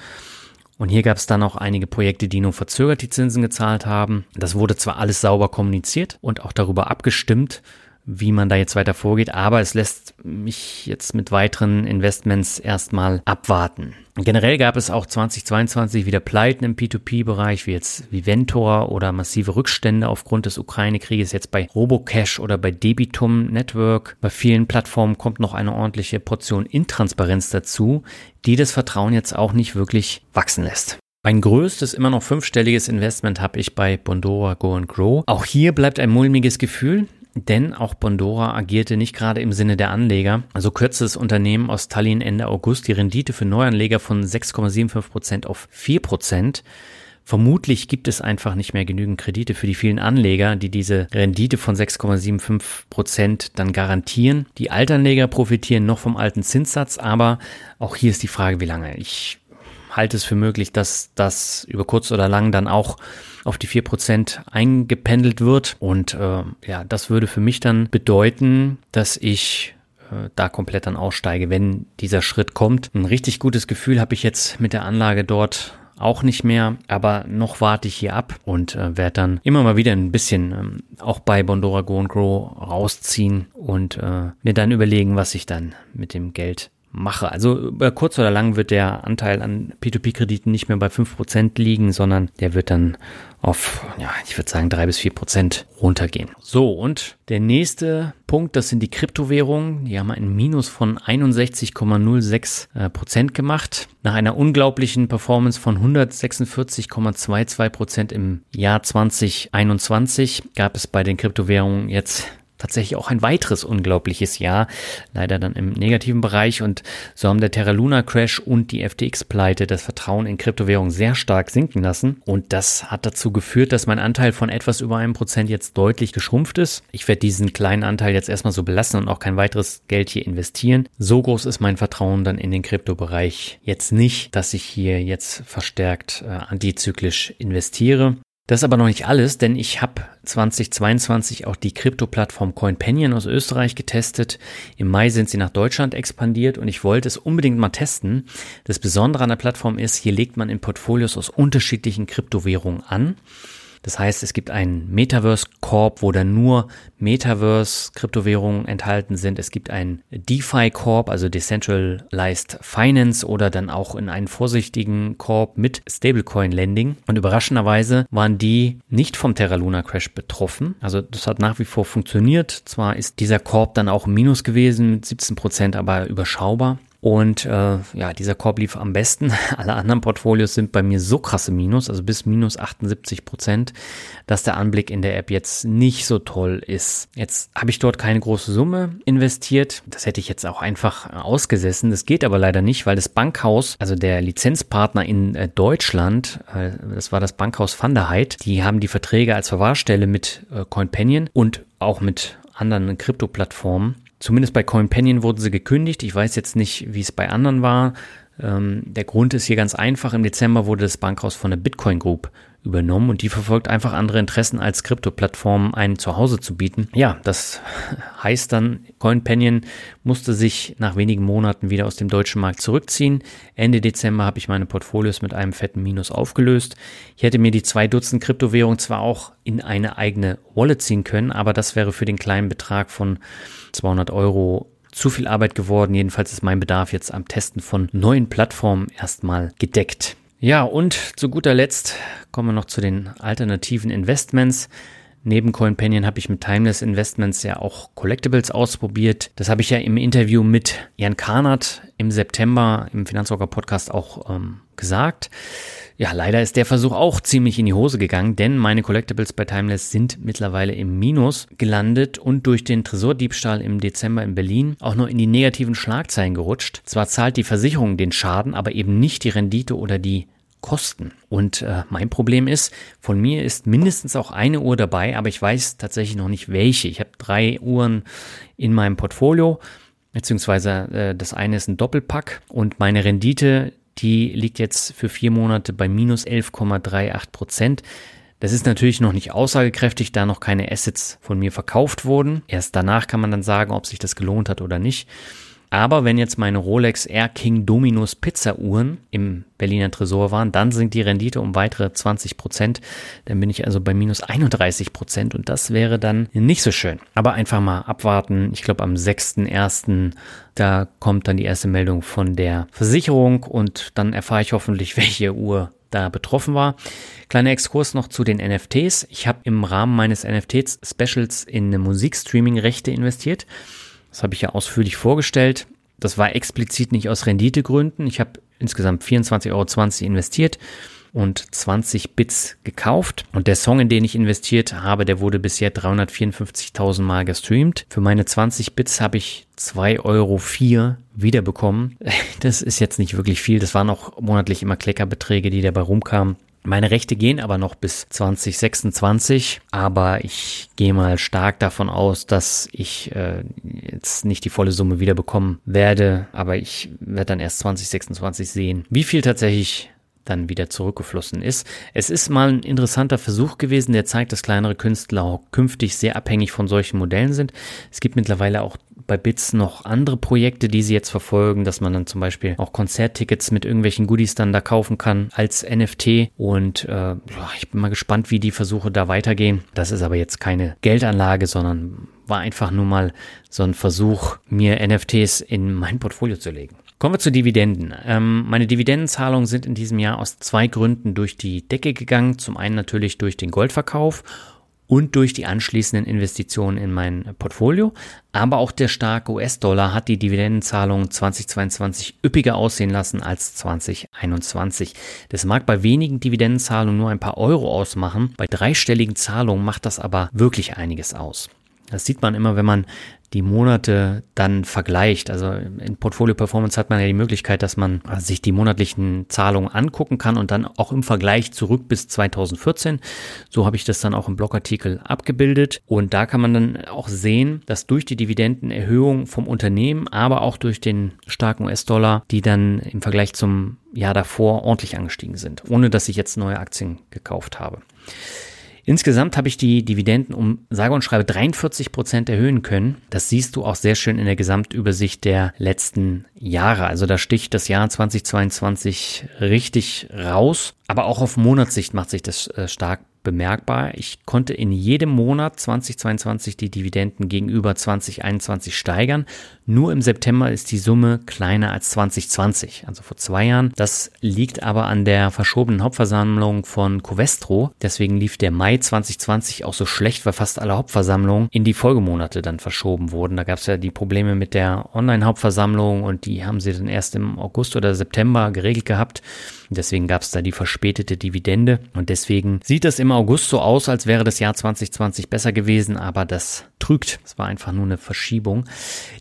Und hier gab es dann auch einige Projekte, die nur verzögert die Zinsen gezahlt haben. Das wurde zwar alles sauber kommuniziert und auch darüber abgestimmt, wie man da jetzt weiter vorgeht, aber es lässt mich jetzt mit weiteren Investments erstmal abwarten. Generell gab es auch 2022 wieder Pleiten im P2P-Bereich, wie jetzt Viventor oder massive Rückstände aufgrund des Ukraine-Krieges, jetzt bei Robocash oder bei Debitum Network. Bei vielen Plattformen kommt noch eine ordentliche Portion Intransparenz dazu, die das Vertrauen jetzt auch nicht wirklich wachsen lässt. Mein größtes, immer noch fünfstelliges Investment habe ich bei Bondora Go and Grow. Auch hier bleibt ein mulmiges Gefühl. Denn auch Bondora agierte nicht gerade im Sinne der Anleger. Also kürzte das Unternehmen aus Tallinn Ende August die Rendite für Neuanleger von 6,75 Prozent auf 4 Prozent. Vermutlich gibt es einfach nicht mehr genügend Kredite für die vielen Anleger, die diese Rendite von 6,75 Prozent dann garantieren. Die Altanleger profitieren noch vom alten Zinssatz, aber auch hier ist die Frage, wie lange. Ich halte es für möglich, dass das über kurz oder lang dann auch auf die vier Prozent eingependelt wird. Und äh, ja, das würde für mich dann bedeuten, dass ich äh, da komplett dann aussteige, wenn dieser Schritt kommt. Ein richtig gutes Gefühl habe ich jetzt mit der Anlage dort auch nicht mehr, aber noch warte ich hier ab und äh, werde dann immer mal wieder ein bisschen ähm, auch bei Bondora Go and Grow rausziehen und äh, mir dann überlegen, was ich dann mit dem Geld mache. Also über kurz oder lang wird der Anteil an P2P-Krediten nicht mehr bei 5% liegen, sondern der wird dann auf, ja, ich würde sagen, drei bis vier Prozent runtergehen. So, und der nächste Punkt, das sind die Kryptowährungen. Die haben einen Minus von 61,06 äh, Prozent gemacht. Nach einer unglaublichen Performance von 146,22 Prozent im Jahr 2021 gab es bei den Kryptowährungen jetzt tatsächlich auch ein weiteres unglaubliches Jahr, leider dann im negativen Bereich und so haben der Terra Luna Crash und die FTX-Pleite das Vertrauen in Kryptowährungen sehr stark sinken lassen und das hat dazu geführt, dass mein Anteil von etwas über einem Prozent jetzt deutlich geschrumpft ist. Ich werde diesen kleinen Anteil jetzt erstmal so belassen und auch kein weiteres Geld hier investieren. So groß ist mein Vertrauen dann in den Kryptobereich jetzt nicht, dass ich hier jetzt verstärkt äh, antizyklisch investiere. Das ist aber noch nicht alles, denn ich habe 2022 auch die Krypto-Plattform CoinPanion aus Österreich getestet. Im Mai sind sie nach Deutschland expandiert und ich wollte es unbedingt mal testen. Das Besondere an der Plattform ist, hier legt man in Portfolios aus unterschiedlichen Kryptowährungen an. Das heißt, es gibt einen Metaverse-Korb, wo dann nur Metaverse-Kryptowährungen enthalten sind. Es gibt einen DeFi-Korb, also Decentralized Finance oder dann auch in einen vorsichtigen Korb mit Stablecoin-Lending. Und überraschenderweise waren die nicht vom Terra Luna Crash betroffen. Also das hat nach wie vor funktioniert. Zwar ist dieser Korb dann auch im Minus gewesen mit 17 Prozent, aber überschaubar. Und äh, ja, dieser Korb lief am besten. <laughs> Alle anderen Portfolios sind bei mir so krasse Minus, also bis minus 78 Prozent, dass der Anblick in der App jetzt nicht so toll ist. Jetzt habe ich dort keine große Summe investiert. Das hätte ich jetzt auch einfach ausgesessen. Das geht aber leider nicht, weil das Bankhaus, also der Lizenzpartner in äh, Deutschland, äh, das war das Bankhaus Van der Heid, die haben die Verträge als Verwahrstelle mit äh, CoinPanion und auch mit anderen Krypto-Plattformen. Zumindest bei CoinPanion wurden sie gekündigt. Ich weiß jetzt nicht, wie es bei anderen war. Ähm, der Grund ist hier ganz einfach. Im Dezember wurde das Bankhaus von der Bitcoin Group übernommen und die verfolgt einfach andere Interessen als Krypto-Plattformen ein Zuhause zu bieten. Ja, das <laughs> heißt dann, CoinPanion musste sich nach wenigen Monaten wieder aus dem deutschen Markt zurückziehen. Ende Dezember habe ich meine Portfolios mit einem fetten Minus aufgelöst. Ich hätte mir die zwei Dutzend Kryptowährungen zwar auch in eine eigene Wallet ziehen können, aber das wäre für den kleinen Betrag von 200 Euro zu viel Arbeit geworden. Jedenfalls ist mein Bedarf jetzt am Testen von neuen Plattformen erstmal gedeckt. Ja, und zu guter Letzt kommen wir noch zu den alternativen Investments. Neben CoinPanion habe ich mit Timeless Investments ja auch Collectibles ausprobiert. Das habe ich ja im Interview mit Jan Karnert im September im Finanzrocker Podcast auch ähm, gesagt. Ja, leider ist der Versuch auch ziemlich in die Hose gegangen, denn meine Collectibles bei Timeless sind mittlerweile im Minus gelandet und durch den Tresordiebstahl im Dezember in Berlin auch nur in die negativen Schlagzeilen gerutscht. Zwar zahlt die Versicherung den Schaden, aber eben nicht die Rendite oder die Kosten. Und äh, mein Problem ist, von mir ist mindestens auch eine Uhr dabei, aber ich weiß tatsächlich noch nicht welche. Ich habe drei Uhren in meinem Portfolio, beziehungsweise äh, das eine ist ein Doppelpack und meine Rendite, die liegt jetzt für vier Monate bei minus 11,38 Prozent. Das ist natürlich noch nicht aussagekräftig, da noch keine Assets von mir verkauft wurden. Erst danach kann man dann sagen, ob sich das gelohnt hat oder nicht. Aber wenn jetzt meine Rolex Air King Dominus Pizza Uhren im Berliner Tresor waren, dann sinkt die Rendite um weitere 20 Prozent. Dann bin ich also bei minus 31 Prozent und das wäre dann nicht so schön. Aber einfach mal abwarten. Ich glaube am 6.1. da kommt dann die erste Meldung von der Versicherung und dann erfahre ich hoffentlich, <laughs> welche Uhr da betroffen war. Kleiner Exkurs noch zu den NFTs. Ich habe im Rahmen meines NFT-Specials in eine Musikstreaming-Rechte investiert. Das habe ich ja ausführlich vorgestellt. Das war explizit nicht aus Renditegründen. Ich habe insgesamt 24,20 Euro investiert und 20 Bits gekauft. Und der Song, in den ich investiert habe, der wurde bisher 354.000 Mal gestreamt. Für meine 20 Bits habe ich 2,04 Euro wiederbekommen. <laughs> Das ist jetzt nicht wirklich viel. Das waren auch monatlich immer Kleckerbeträge, die dabei rumkamen. Meine Rechte gehen aber noch bis 2026, aber ich gehe mal stark davon aus, dass ich äh, jetzt nicht die volle Summe wieder bekommen werde, aber ich werde dann erst 2026 sehen, wie viel tatsächlich dann wieder zurückgeflossen ist. Es ist mal ein interessanter Versuch gewesen, der zeigt, dass kleinere Künstler auch künftig sehr abhängig von solchen Modellen sind. Es gibt mittlerweile auch bei Bits noch andere Projekte, die sie jetzt verfolgen, dass man dann zum Beispiel auch Konzerttickets mit irgendwelchen Goodies dann da kaufen kann als NFT. Und äh, ich bin mal gespannt, wie die Versuche da weitergehen. Das ist aber jetzt keine Geldanlage, sondern war einfach nur mal so ein Versuch, mir NFTs in mein Portfolio zu legen. Kommen wir zu Dividenden. Ähm, meine Dividendenzahlungen sind in diesem Jahr aus zwei Gründen durch die Decke gegangen. Zum einen natürlich durch den Goldverkauf und durch die anschließenden Investitionen in mein Portfolio. Aber auch der starke US-Dollar hat die Dividendenzahlungen 2022 üppiger aussehen lassen als 2021. Das mag bei wenigen Dividendenzahlungen nur ein paar Euro ausmachen. Bei dreistelligen Zahlungen macht das aber wirklich einiges aus. Das sieht man immer, wenn man die Monate dann vergleicht. Also in Portfolio Performance hat man ja die Möglichkeit, dass man sich die monatlichen Zahlungen angucken kann und dann auch im Vergleich zurück bis 2014. So habe ich das dann auch im Blogartikel abgebildet. Und da kann man dann auch sehen, dass durch die Dividendenerhöhung vom Unternehmen, aber auch durch den starken US-Dollar, die dann im Vergleich zum Jahr davor ordentlich angestiegen sind, ohne dass ich jetzt neue Aktien gekauft habe. Insgesamt habe ich die Dividenden um sage und schreibe 43 Prozent erhöhen können. Das siehst du auch sehr schön in der Gesamtübersicht der letzten Jahre. Also da sticht das Jahr 2022 richtig raus. Aber auch auf Monatssicht macht sich das äh, stark bemerkbar. Ich konnte in jedem Monat 2022 die Dividenden gegenüber 2021 steigern. Nur im September ist die Summe kleiner als 2020, also vor zwei Jahren. Das liegt aber an der verschobenen Hauptversammlung von Covestro. Deswegen lief der Mai 2020 auch so schlecht, weil fast alle Hauptversammlungen in die Folgemonate dann verschoben wurden. Da gab es ja die Probleme mit der Online-Hauptversammlung und die haben sie dann erst im August oder September geregelt gehabt. Deswegen gab es da die verspätete Dividende und deswegen sieht es im August so aus, als wäre das Jahr 2020 besser gewesen, aber das trügt. Es war einfach nur eine Verschiebung.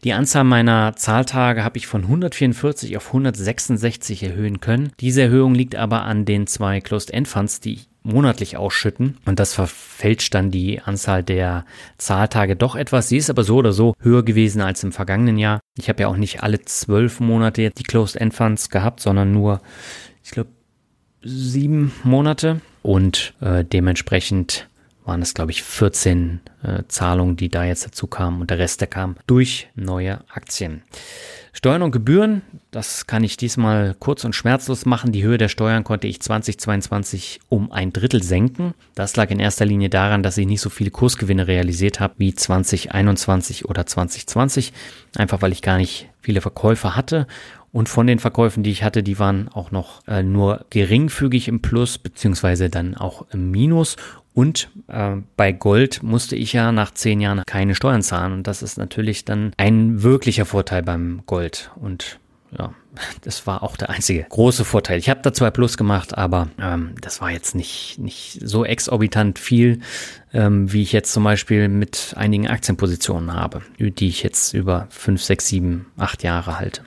Die Anzahl meiner Zahltage habe ich von 144 auf 166 erhöhen können. Diese Erhöhung liegt aber an den zwei Closed-End Funds, die ich monatlich ausschütten und das verfälscht dann die Anzahl der Zahltage doch etwas. Sie ist aber so oder so höher gewesen als im vergangenen Jahr. Ich habe ja auch nicht alle zwölf Monate die Closed-End Funds gehabt, sondern nur ich glaube, sieben Monate und äh, dementsprechend waren es, glaube ich, 14 äh, Zahlungen, die da jetzt dazu kamen und der Rest, der kam durch neue Aktien. Steuern und Gebühren, das kann ich diesmal kurz und schmerzlos machen. Die Höhe der Steuern konnte ich 2022 um ein Drittel senken. Das lag in erster Linie daran, dass ich nicht so viele Kursgewinne realisiert habe wie 2021 oder 2020. Einfach weil ich gar nicht viele Verkäufe hatte und von den Verkäufen, die ich hatte, die waren auch noch äh, nur geringfügig im Plus, beziehungsweise dann auch im Minus. Und äh, bei Gold musste ich ja nach zehn Jahren keine Steuern zahlen. Und das ist natürlich dann ein wirklicher Vorteil beim Gold. Und ja, das war auch der einzige große Vorteil. Ich habe da zwei Plus gemacht, aber ähm, das war jetzt nicht, nicht so exorbitant viel, ähm, wie ich jetzt zum Beispiel mit einigen Aktienpositionen habe, die ich jetzt über 5, 6, 7, 8 Jahre halte.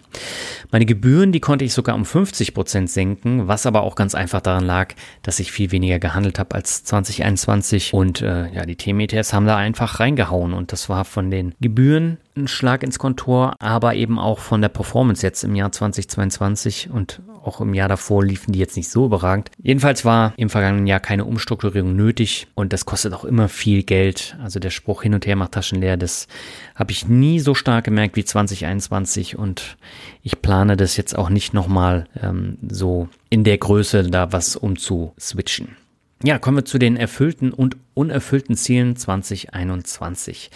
Meine Gebühren, die konnte ich sogar um 50 Prozent senken, was aber auch ganz einfach daran lag, dass ich viel weniger gehandelt habe als 2021 und äh, ja, die Themen-ETFs haben da einfach reingehauen und das war von den Gebühren ein Schlag ins Kontor, aber eben auch von der Performance jetzt im Jahr 2022 und auch im Jahr davor liefen die jetzt nicht so überragend. Jedenfalls war im vergangenen Jahr keine Umstrukturierung nötig und das kostet auch immer viel Geld. Also der Spruch hin und her macht Taschen leer, das habe ich nie so stark gemerkt wie 2021 und ich plane das jetzt auch nicht nochmal ähm, so in der Größe da was umzuswitchen. Ja, kommen wir zu den erfüllten und unerfüllten Zielen 2021.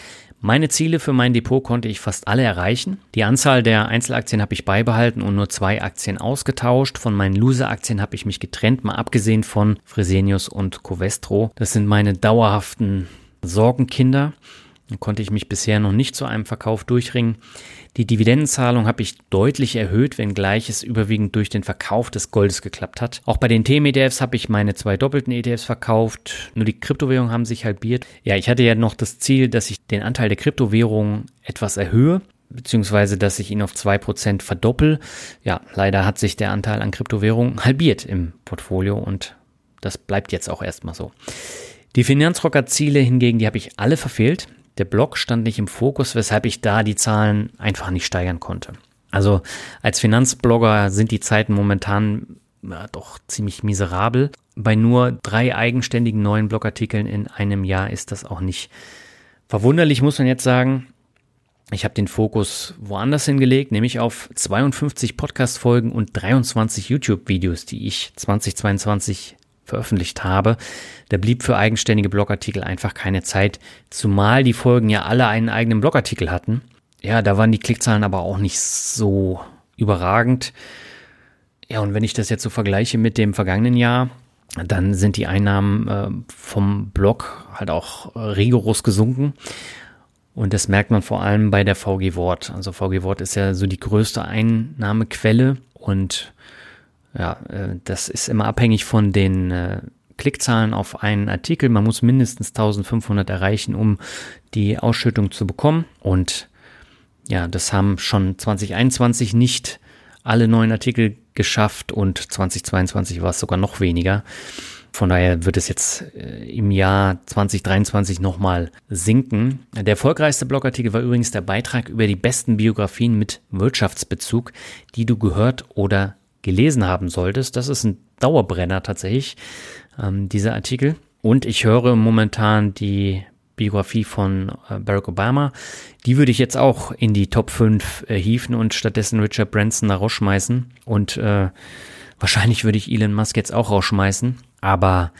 Meine Ziele für mein Depot konnte ich fast alle erreichen. Die Anzahl der Einzelaktien habe ich beibehalten und nur zwei Aktien ausgetauscht. Von meinen Loser-Aktien habe ich mich getrennt, mal abgesehen von Fresenius und Covestro. Das sind meine dauerhaften Sorgenkinder. Da konnte ich mich bisher noch nicht zu einem Verkauf durchringen. Die Dividendenzahlung habe ich deutlich erhöht, wenngleich es überwiegend durch den Verkauf des Goldes geklappt hat. Auch bei den Themen-ETFs habe ich meine zwei doppelten ETFs verkauft. Nur die Kryptowährungen haben sich halbiert. Ja, ich hatte ja noch das Ziel, dass ich den Anteil der Kryptowährungen etwas erhöhe beziehungsweise dass ich ihn auf zwei Prozent verdoppel. Ja, leider hat sich der Anteil an Kryptowährungen halbiert im Portfolio und das bleibt jetzt auch erstmal so. Die Finanzrocker-Ziele hingegen, die habe ich alle verfehlt. Der Blog stand nicht im Fokus, weshalb ich da die Zahlen einfach nicht steigern konnte. Also als Finanzblogger sind die Zeiten momentan ja, doch ziemlich miserabel. Bei nur drei eigenständigen neuen Blogartikeln in einem Jahr ist das auch nicht verwunderlich, muss man jetzt sagen. Ich habe den Fokus woanders hingelegt, nämlich auf 52 Podcast-Folgen und 23 YouTube-Videos, die ich 2022 veröffentlicht habe. Da blieb für eigenständige Blogartikel einfach keine Zeit, zumal die Folgen ja alle einen eigenen Blogartikel hatten. Ja, da waren die Klickzahlen aber auch nicht so überragend. Ja, und wenn ich das jetzt so vergleiche mit dem vergangenen Jahr, dann sind die Einnahmen äh, vom Blog halt auch rigoros gesunken. Und das merkt man vor allem bei der VG Wort. Also VG Wort ist ja so die größte Einnahmequelle und ja, äh, das ist immer abhängig von den äh, Klickzahlen auf einen Artikel. Man muss mindestens 1500 erreichen, um die Ausschüttung zu bekommen. Und ja, das haben schon 2021 nicht alle neuen Artikel geschafft und 2022 war es sogar noch weniger. Von daher wird es jetzt äh, im Jahr 2023 nochmal sinken. Der erfolgreichste Blogartikel war übrigens der Beitrag über die besten Biografien mit Wirtschaftsbezug, die du gehört oder gelesen haben solltest. Das ist ein Dauerbrenner tatsächlich, ähm, dieser Artikel. Und ich höre momentan die Biografie von äh, Barack Obama. Die würde ich jetzt auch in die Top 5 äh, hieven und stattdessen Richard Branson da rausschmeißen. Und äh, wahrscheinlich würde ich Elon Musk jetzt auch rausschmeißen. Aber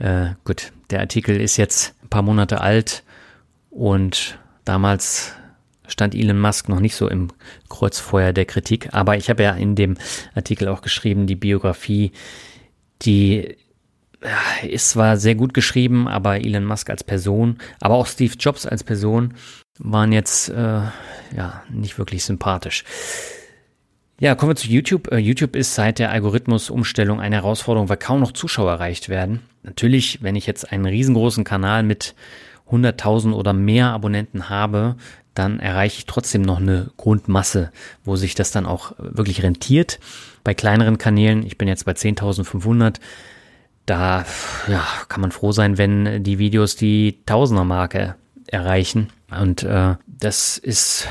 äh, gut, der Artikel ist jetzt ein paar Monate alt und damals stand Elon Musk noch nicht so im Kreuzfeuer der Kritik. Aber ich habe ja in dem Artikel auch geschrieben, die Biografie, die ist zwar sehr gut geschrieben, aber Elon Musk als Person, aber auch Steve Jobs als Person waren jetzt äh, ja nicht wirklich sympathisch. Ja, kommen wir zu YouTube. Uh, YouTube ist seit der Algorithmusumstellung eine Herausforderung, weil kaum noch Zuschauer erreicht werden. Natürlich, wenn ich jetzt einen riesengroßen Kanal mit 100.000 oder mehr Abonnenten habe, dann erreiche ich trotzdem noch eine Grundmasse, wo sich das dann auch wirklich rentiert. Bei kleineren Kanälen, ich bin jetzt bei 10.500, da ja, kann man froh sein, wenn die Videos die Tausender-Marke erreichen. Und äh, das ist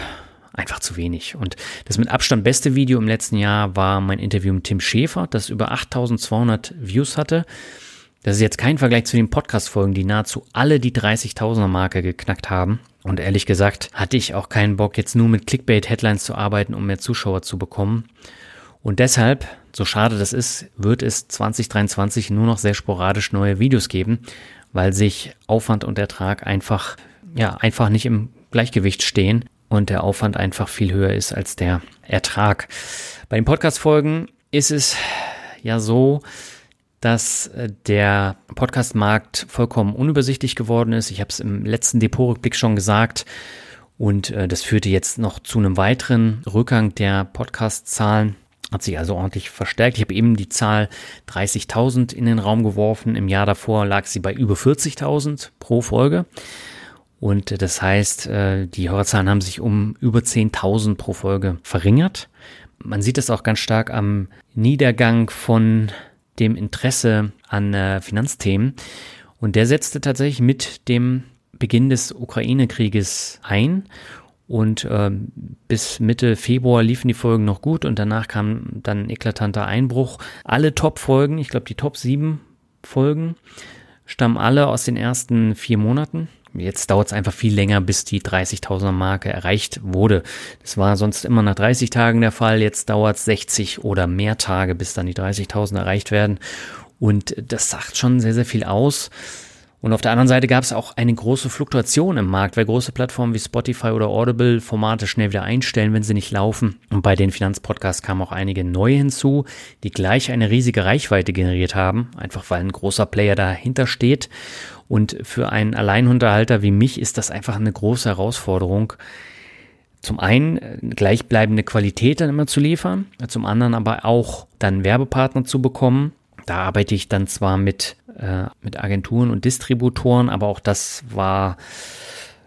einfach zu wenig. Und das mit Abstand beste Video im letzten Jahr war mein Interview mit Tim Schäfer, das über 8200 Views hatte. Das ist jetzt kein Vergleich zu den Podcast-Folgen, die nahezu alle die 30.000er Marke geknackt haben. Und ehrlich gesagt hatte ich auch keinen Bock, jetzt nur mit Clickbait-Headlines zu arbeiten, um mehr Zuschauer zu bekommen. Und deshalb, so schade das ist, wird es 2023 nur noch sehr sporadisch neue Videos geben, weil sich Aufwand und Ertrag einfach, ja, einfach nicht im Gleichgewicht stehen und der Aufwand einfach viel höher ist als der Ertrag. Bei den Podcast-Folgen ist es ja so, dass äh, der Podcast-Markt vollkommen unübersichtlich geworden ist. Ich habe es im letzten Depotrückblick schon gesagt. Und äh, das führte jetzt noch zu einem weiteren Rückgang der Podcast-Zahlen. Hat sich also ordentlich verstärkt. Ich habe eben die Zahl 30.000 in den Raum geworfen. Im Jahr davor lag sie bei über 40.000 pro Folge. Und das heißt, äh, die Hörerzahlen haben sich um über 10.000 pro Folge verringert. Man sieht das auch ganz stark am Niedergang von dem Interesse an äh, Finanzthemen. Und der setzte tatsächlich mit dem Beginn des Ukraine-Krieges ein. Und äh, bis Mitte Februar liefen die Folgen noch gut und danach kam dann ein eklatanter Einbruch. Alle Top-Folgen, ich glaube die Top 7 Folgen, stammen alle aus den ersten vier Monaten. Jetzt dauert es einfach viel länger, bis die 30.000er Marke erreicht wurde. Das war sonst immer nach 30 Tagen der Fall. Jetzt dauert es 60 oder mehr Tage, bis dann die 30.000 erreicht werden. Und das sagt schon sehr, sehr viel aus. Und auf der anderen Seite gab es auch eine große Fluktuation im Markt, weil große Plattformen wie Spotify oder Audible Formate schnell wieder einstellen, wenn sie nicht laufen. Und bei den Finanzpodcasts kamen auch einige neue hinzu, die gleich eine riesige Reichweite generiert haben, einfach weil ein großer Player dahinter steht. Und für einen Alleinunterhalter wie mich ist das einfach eine große Herausforderung. Zum einen äh, gleichbleibende Qualität dann immer zu liefern, zum anderen aber auch dann Werbepartner zu bekommen. Da arbeite ich dann zwar mit, äh, mit Agenturen und Distributoren, aber auch das war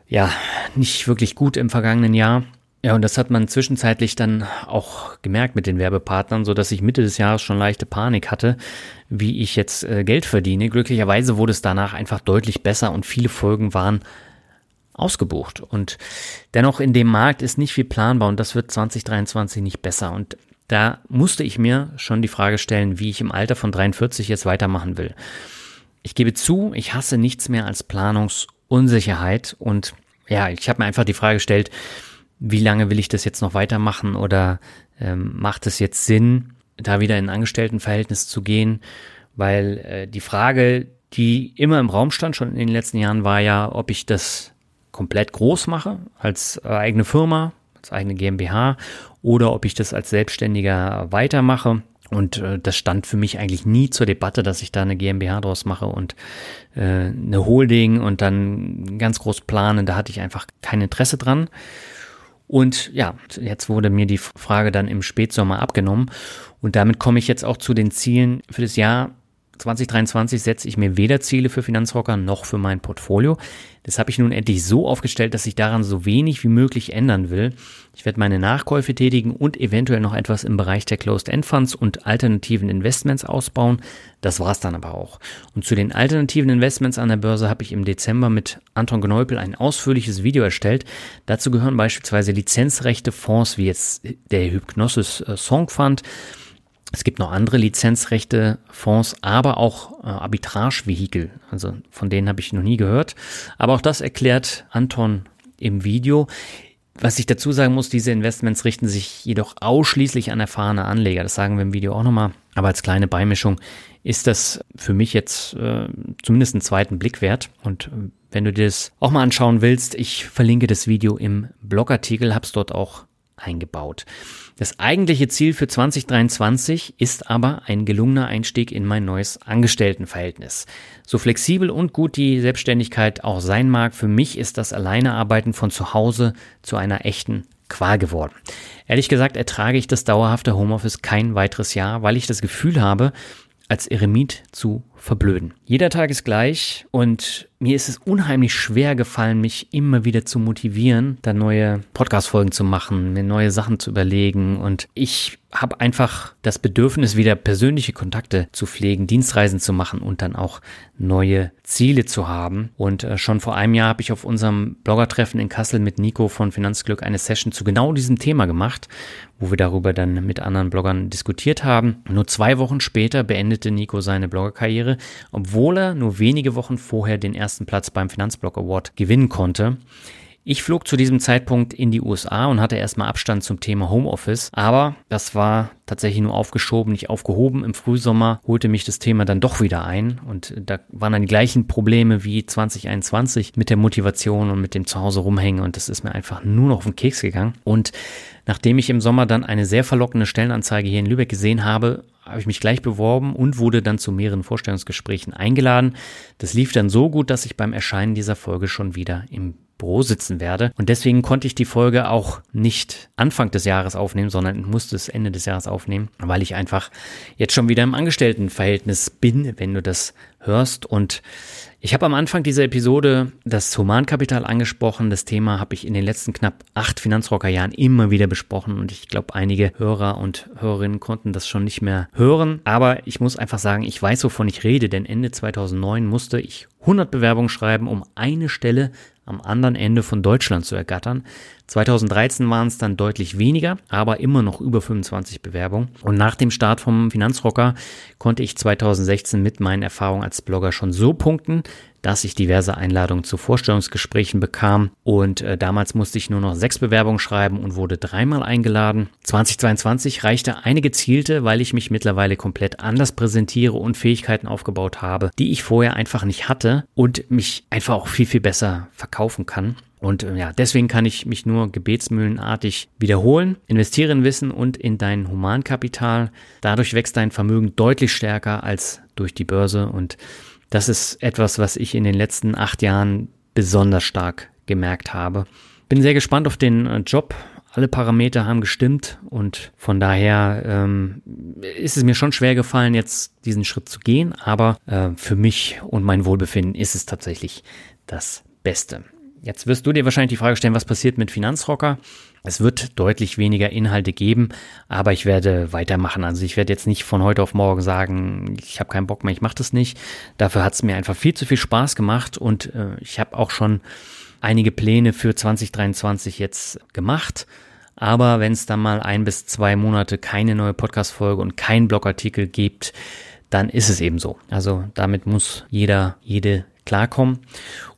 ja nicht wirklich gut im vergangenen Jahr. Ja, und das hat man zwischenzeitlich dann auch gemerkt mit den Werbepartnern, so dass ich Mitte des Jahres schon leichte Panik hatte, wie ich jetzt äh, Geld verdiene. Glücklicherweise wurde es danach einfach deutlich besser und viele Folgen waren ausgebucht. Und dennoch in dem Markt ist nicht viel planbar und das wird 2023 nicht besser. Und da musste ich mir schon die Frage stellen, wie ich im Alter von 43 jetzt weitermachen will. Ich gebe zu, ich hasse nichts mehr als Planungsunsicherheit und ja, ich habe mir einfach die Frage gestellt, wie lange will ich das jetzt noch weitermachen oder ähm, macht es jetzt Sinn, da wieder in ein Angestelltenverhältnis zu gehen? Weil äh, die Frage, die immer im Raum stand, schon in den letzten Jahren, war ja, ob ich das komplett groß mache, als äh, eigene Firma, als eigene GmbH, oder ob ich das als Selbstständiger weitermache. Und äh, das stand für mich eigentlich nie zur Debatte, dass ich da eine GmbH draus mache und äh, eine Holding und dann ganz groß planen. Da hatte ich einfach kein Interesse dran. Und ja, jetzt wurde mir die Frage dann im Spätsommer abgenommen. Und damit komme ich jetzt auch zu den Zielen für das Jahr 2023 setze ich mir weder Ziele für Finanzrocker noch für mein Portfolio. Das habe ich nun endlich so aufgestellt, dass ich daran so wenig wie möglich ändern will. Ich werde meine Nachkäufe tätigen und eventuell noch etwas im Bereich der Closed-End Funds und alternativen Investments ausbauen. Das war's dann aber auch. Und zu den alternativen Investments an der Börse habe ich im Dezember mit Anton Gneupel ein ausführliches Video erstellt. Dazu gehören beispielsweise Lizenzrechte Fonds wie jetzt der Hypnosis äh, Song Fund es gibt noch andere Lizenzrechte, Fonds, aber auch äh, Arbitragevehikel. Also von denen habe ich noch nie gehört. Aber auch das erklärt Anton im Video. Was ich dazu sagen muss, diese Investments richten sich jedoch ausschließlich an erfahrene Anleger. Das sagen wir im Video auch nochmal. Aber als kleine Beimischung ist das für mich jetzt äh, zumindest einen zweiten Blick wert. Und äh, wenn du dir das auch mal anschauen willst, ich verlinke das Video im Blogartikel, habe es dort auch eingebaut. Das eigentliche Ziel für 2023 ist aber ein gelungener Einstieg in mein neues Angestelltenverhältnis. So flexibel und gut die Selbstständigkeit auch sein mag, für mich ist das Alleinearbeiten von zu Hause zu einer echten Qual geworden. Ehrlich gesagt ertrage ich das dauerhafte Homeoffice kein weiteres Jahr, weil ich das Gefühl habe, als Eremit zu verblöden. Jeder Tag ist gleich und mir ist es unheimlich schwer gefallen, mich immer wieder zu motivieren, da neue Podcast-Folgen zu machen, mir neue Sachen zu überlegen. Und ich habe einfach das Bedürfnis, wieder persönliche Kontakte zu pflegen, Dienstreisen zu machen und dann auch neue Ziele zu haben. Und äh, schon vor einem Jahr habe ich auf unserem Bloggertreffen in Kassel mit Nico von Finanzglück eine Session zu genau diesem Thema gemacht, wo wir darüber dann mit anderen Bloggern diskutiert haben. Nur zwei Wochen später beendete Nico seine Bloggerkarriere, obwohl er nur wenige Wochen vorher den ersten Platz beim Finanzblock Award gewinnen konnte. Ich flog zu diesem Zeitpunkt in die USA und hatte erstmal Abstand zum Thema Homeoffice, aber das war tatsächlich nur aufgeschoben, nicht aufgehoben. Im Frühsommer holte mich das Thema dann doch wieder ein und da waren dann die gleichen Probleme wie 2021 mit der Motivation und mit dem Zuhause rumhängen und das ist mir einfach nur noch auf den Keks gegangen. Und nachdem ich im Sommer dann eine sehr verlockende Stellenanzeige hier in Lübeck gesehen habe, habe ich mich gleich beworben und wurde dann zu mehreren Vorstellungsgesprächen eingeladen. Das lief dann so gut, dass ich beim Erscheinen dieser Folge schon wieder im Büro sitzen werde. Und deswegen konnte ich die Folge auch nicht Anfang des Jahres aufnehmen, sondern musste es Ende des Jahres aufnehmen, weil ich einfach jetzt schon wieder im Angestelltenverhältnis bin, wenn du das hörst. Und ich habe am Anfang dieser Episode das Humankapital angesprochen. Das Thema habe ich in den letzten knapp acht Finanzrockerjahren immer wieder besprochen und ich glaube, einige Hörer und Hörerinnen konnten das schon nicht mehr hören. Aber ich muss einfach sagen, ich weiß, wovon ich rede, denn Ende 2009 musste ich 100 Bewerbungen schreiben, um eine Stelle am anderen Ende von Deutschland zu ergattern. 2013 waren es dann deutlich weniger, aber immer noch über 25 Bewerbungen. Und nach dem Start vom Finanzrocker konnte ich 2016 mit meinen Erfahrungen als Blogger schon so punkten, dass ich diverse Einladungen zu Vorstellungsgesprächen bekam und äh, damals musste ich nur noch sechs Bewerbungen schreiben und wurde dreimal eingeladen. 2022 reichte eine gezielte, weil ich mich mittlerweile komplett anders präsentiere und Fähigkeiten aufgebaut habe, die ich vorher einfach nicht hatte und mich einfach auch viel, viel besser verkaufen kann. Und äh, ja, deswegen kann ich mich nur gebetsmühlenartig wiederholen. Investiere in Wissen und in dein Humankapital. Dadurch wächst dein Vermögen deutlich stärker als durch die Börse und das ist etwas, was ich in den letzten acht Jahren besonders stark gemerkt habe. Bin sehr gespannt auf den äh, Job. Alle Parameter haben gestimmt und von daher ähm, ist es mir schon schwer gefallen, jetzt diesen Schritt zu gehen. Aber äh, für mich und mein Wohlbefinden ist es tatsächlich das Beste. Jetzt wirst du dir wahrscheinlich die Frage stellen, was passiert mit Finanzrocker? Es wird deutlich weniger Inhalte geben, aber ich werde weitermachen. Also ich werde jetzt nicht von heute auf morgen sagen, ich habe keinen Bock mehr, ich mache das nicht. Dafür hat es mir einfach viel zu viel Spaß gemacht und äh, ich habe auch schon einige Pläne für 2023 jetzt gemacht. Aber wenn es dann mal ein bis zwei Monate keine neue Podcast-Folge und kein Blogartikel gibt, dann ist es eben so. Also damit muss jeder, jede klarkommen.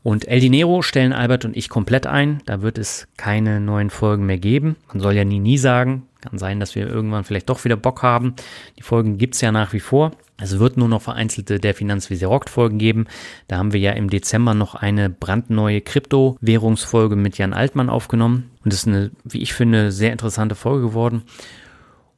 Und El Dinero stellen Albert und ich komplett ein. Da wird es keine neuen Folgen mehr geben. Man soll ja nie, nie sagen. Kann sein, dass wir irgendwann vielleicht doch wieder Bock haben. Die Folgen gibt's ja nach wie vor. Es wird nur noch vereinzelte der Finanz wie sie rockt Folgen geben. Da haben wir ja im Dezember noch eine brandneue Kryptowährungsfolge mit Jan Altmann aufgenommen. Und das ist eine, wie ich finde, sehr interessante Folge geworden.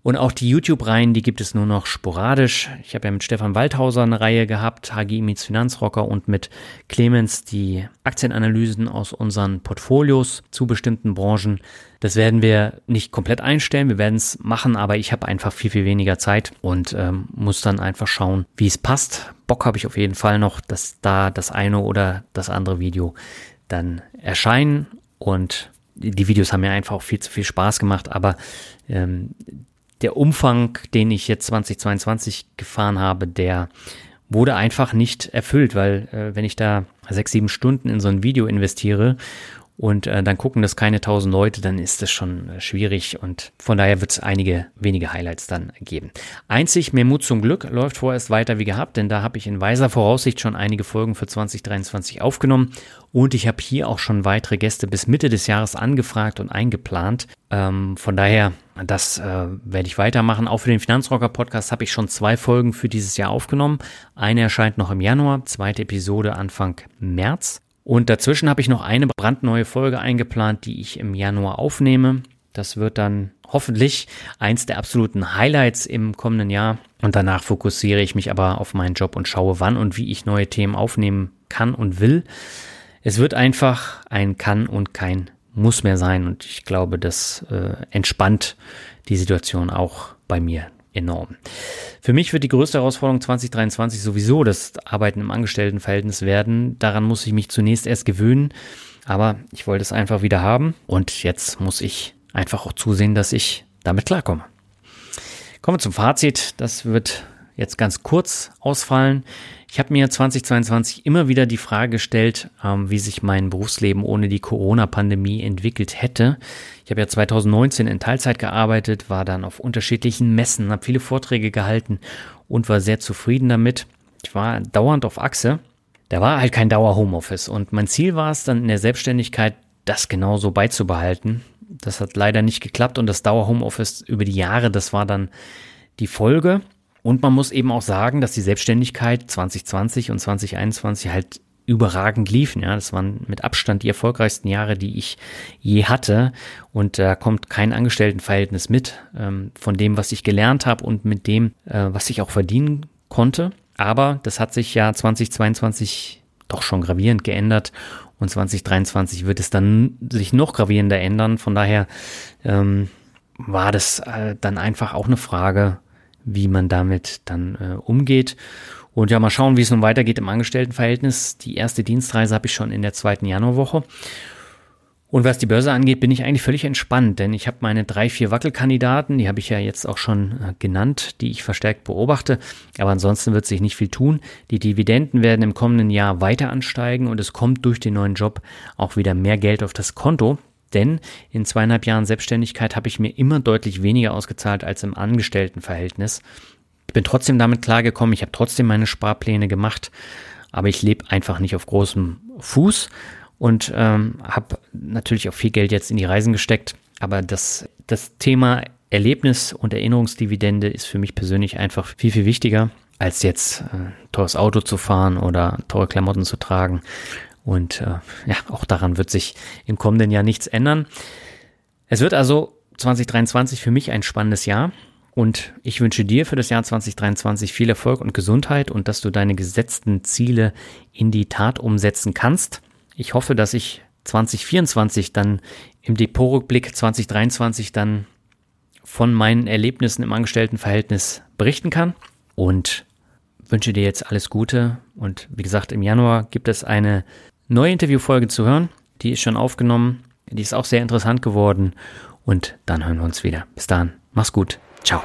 Und auch die YouTube-Reihen, die gibt es nur noch sporadisch. Ich habe ja mit Stefan Waldhauser eine Reihe gehabt, HGI meets Finanzrocker und mit Clemens die Aktienanalysen aus unseren Portfolios zu bestimmten Branchen. Das werden wir nicht komplett einstellen, wir werden es machen, aber ich habe einfach viel, viel weniger Zeit und ähm, muss dann einfach schauen, wie es passt. Bock habe ich auf jeden Fall noch, dass da das eine oder das andere Video dann erscheinen und die Videos haben mir einfach auch viel zu viel Spaß gemacht, aber ähm, der Umfang, den ich jetzt 2022 gefahren habe, der wurde einfach nicht erfüllt, weil äh, wenn ich da sechs, sieben Stunden in so ein Video investiere und äh, dann gucken das keine tausend Leute, dann ist das schon äh, schwierig und von daher wird es einige wenige Highlights dann geben. Einzig, mehr Mut zum Glück läuft vorerst weiter wie gehabt, denn da habe ich in weiser Voraussicht schon einige Folgen für 2023 aufgenommen und ich habe hier auch schon weitere Gäste bis Mitte des Jahres angefragt und eingeplant. Ähm, von daher, das äh, werde ich weitermachen. Auch für den Finanzrocker Podcast habe ich schon zwei Folgen für dieses Jahr aufgenommen. Eine erscheint noch im Januar, zweite Episode Anfang März. Und dazwischen habe ich noch eine brandneue Folge eingeplant, die ich im Januar aufnehme. Das wird dann hoffentlich eins der absoluten Highlights im kommenden Jahr. Und danach fokussiere ich mich aber auf meinen Job und schaue, wann und wie ich neue Themen aufnehmen kann und will. Es wird einfach ein kann und kein muss mehr sein. Und ich glaube, das äh, entspannt die Situation auch bei mir enorm. Für mich wird die größte Herausforderung 2023 sowieso das Arbeiten im Angestelltenverhältnis werden. Daran muss ich mich zunächst erst gewöhnen. Aber ich wollte es einfach wieder haben. Und jetzt muss ich einfach auch zusehen, dass ich damit klarkomme. Kommen wir zum Fazit. Das wird jetzt ganz kurz ausfallen. Ich habe mir 2022 immer wieder die Frage gestellt, ähm, wie sich mein Berufsleben ohne die Corona-Pandemie entwickelt hätte. Ich habe ja 2019 in Teilzeit gearbeitet, war dann auf unterschiedlichen Messen, habe viele Vorträge gehalten und war sehr zufrieden damit. Ich war dauernd auf Achse. Da war halt kein Dauer-Homeoffice und mein Ziel war es dann in der Selbstständigkeit, das genauso beizubehalten. Das hat leider nicht geklappt und das Dauer-Homeoffice über die Jahre, das war dann die Folge. Und man muss eben auch sagen, dass die Selbstständigkeit 2020 und 2021 halt überragend liefen. Ja, das waren mit Abstand die erfolgreichsten Jahre, die ich je hatte. Und da kommt kein Angestelltenverhältnis mit ähm, von dem, was ich gelernt habe und mit dem, äh, was ich auch verdienen konnte. Aber das hat sich ja 2022 doch schon gravierend geändert und 2023 wird es dann sich noch gravierender ändern. Von daher ähm, war das äh, dann einfach auch eine Frage wie man damit dann äh, umgeht. Und ja, mal schauen, wie es nun weitergeht im Angestelltenverhältnis. Die erste Dienstreise habe ich schon in der zweiten Januarwoche. Und was die Börse angeht, bin ich eigentlich völlig entspannt, denn ich habe meine drei, vier Wackelkandidaten, die habe ich ja jetzt auch schon äh, genannt, die ich verstärkt beobachte. Aber ansonsten wird sich nicht viel tun. Die Dividenden werden im kommenden Jahr weiter ansteigen und es kommt durch den neuen Job auch wieder mehr Geld auf das Konto. Denn in zweieinhalb Jahren Selbstständigkeit habe ich mir immer deutlich weniger ausgezahlt als im Angestelltenverhältnis. Ich bin trotzdem damit klargekommen, ich habe trotzdem meine Sparpläne gemacht, aber ich lebe einfach nicht auf großem Fuß und ähm, habe natürlich auch viel Geld jetzt in die Reisen gesteckt. Aber das, das Thema Erlebnis und Erinnerungsdividende ist für mich persönlich einfach viel, viel wichtiger, als jetzt äh, teures Auto zu fahren oder teure Klamotten zu tragen. Und äh, ja, auch daran wird sich im kommenden Jahr nichts ändern. Es wird also 2023 für mich ein spannendes Jahr. Und ich wünsche dir für das Jahr 2023 viel Erfolg und Gesundheit und dass du deine gesetzten Ziele in die Tat umsetzen kannst. Ich hoffe, dass ich 2024 dann im Depotrückblick 2023 dann von meinen Erlebnissen im Angestelltenverhältnis berichten kann und wünsche dir jetzt alles Gute. Und wie gesagt, im Januar gibt es eine neue Interviewfolge zu hören. Die ist schon aufgenommen. Die ist auch sehr interessant geworden. Und dann hören wir uns wieder. Bis dann. Mach's gut. Ciao.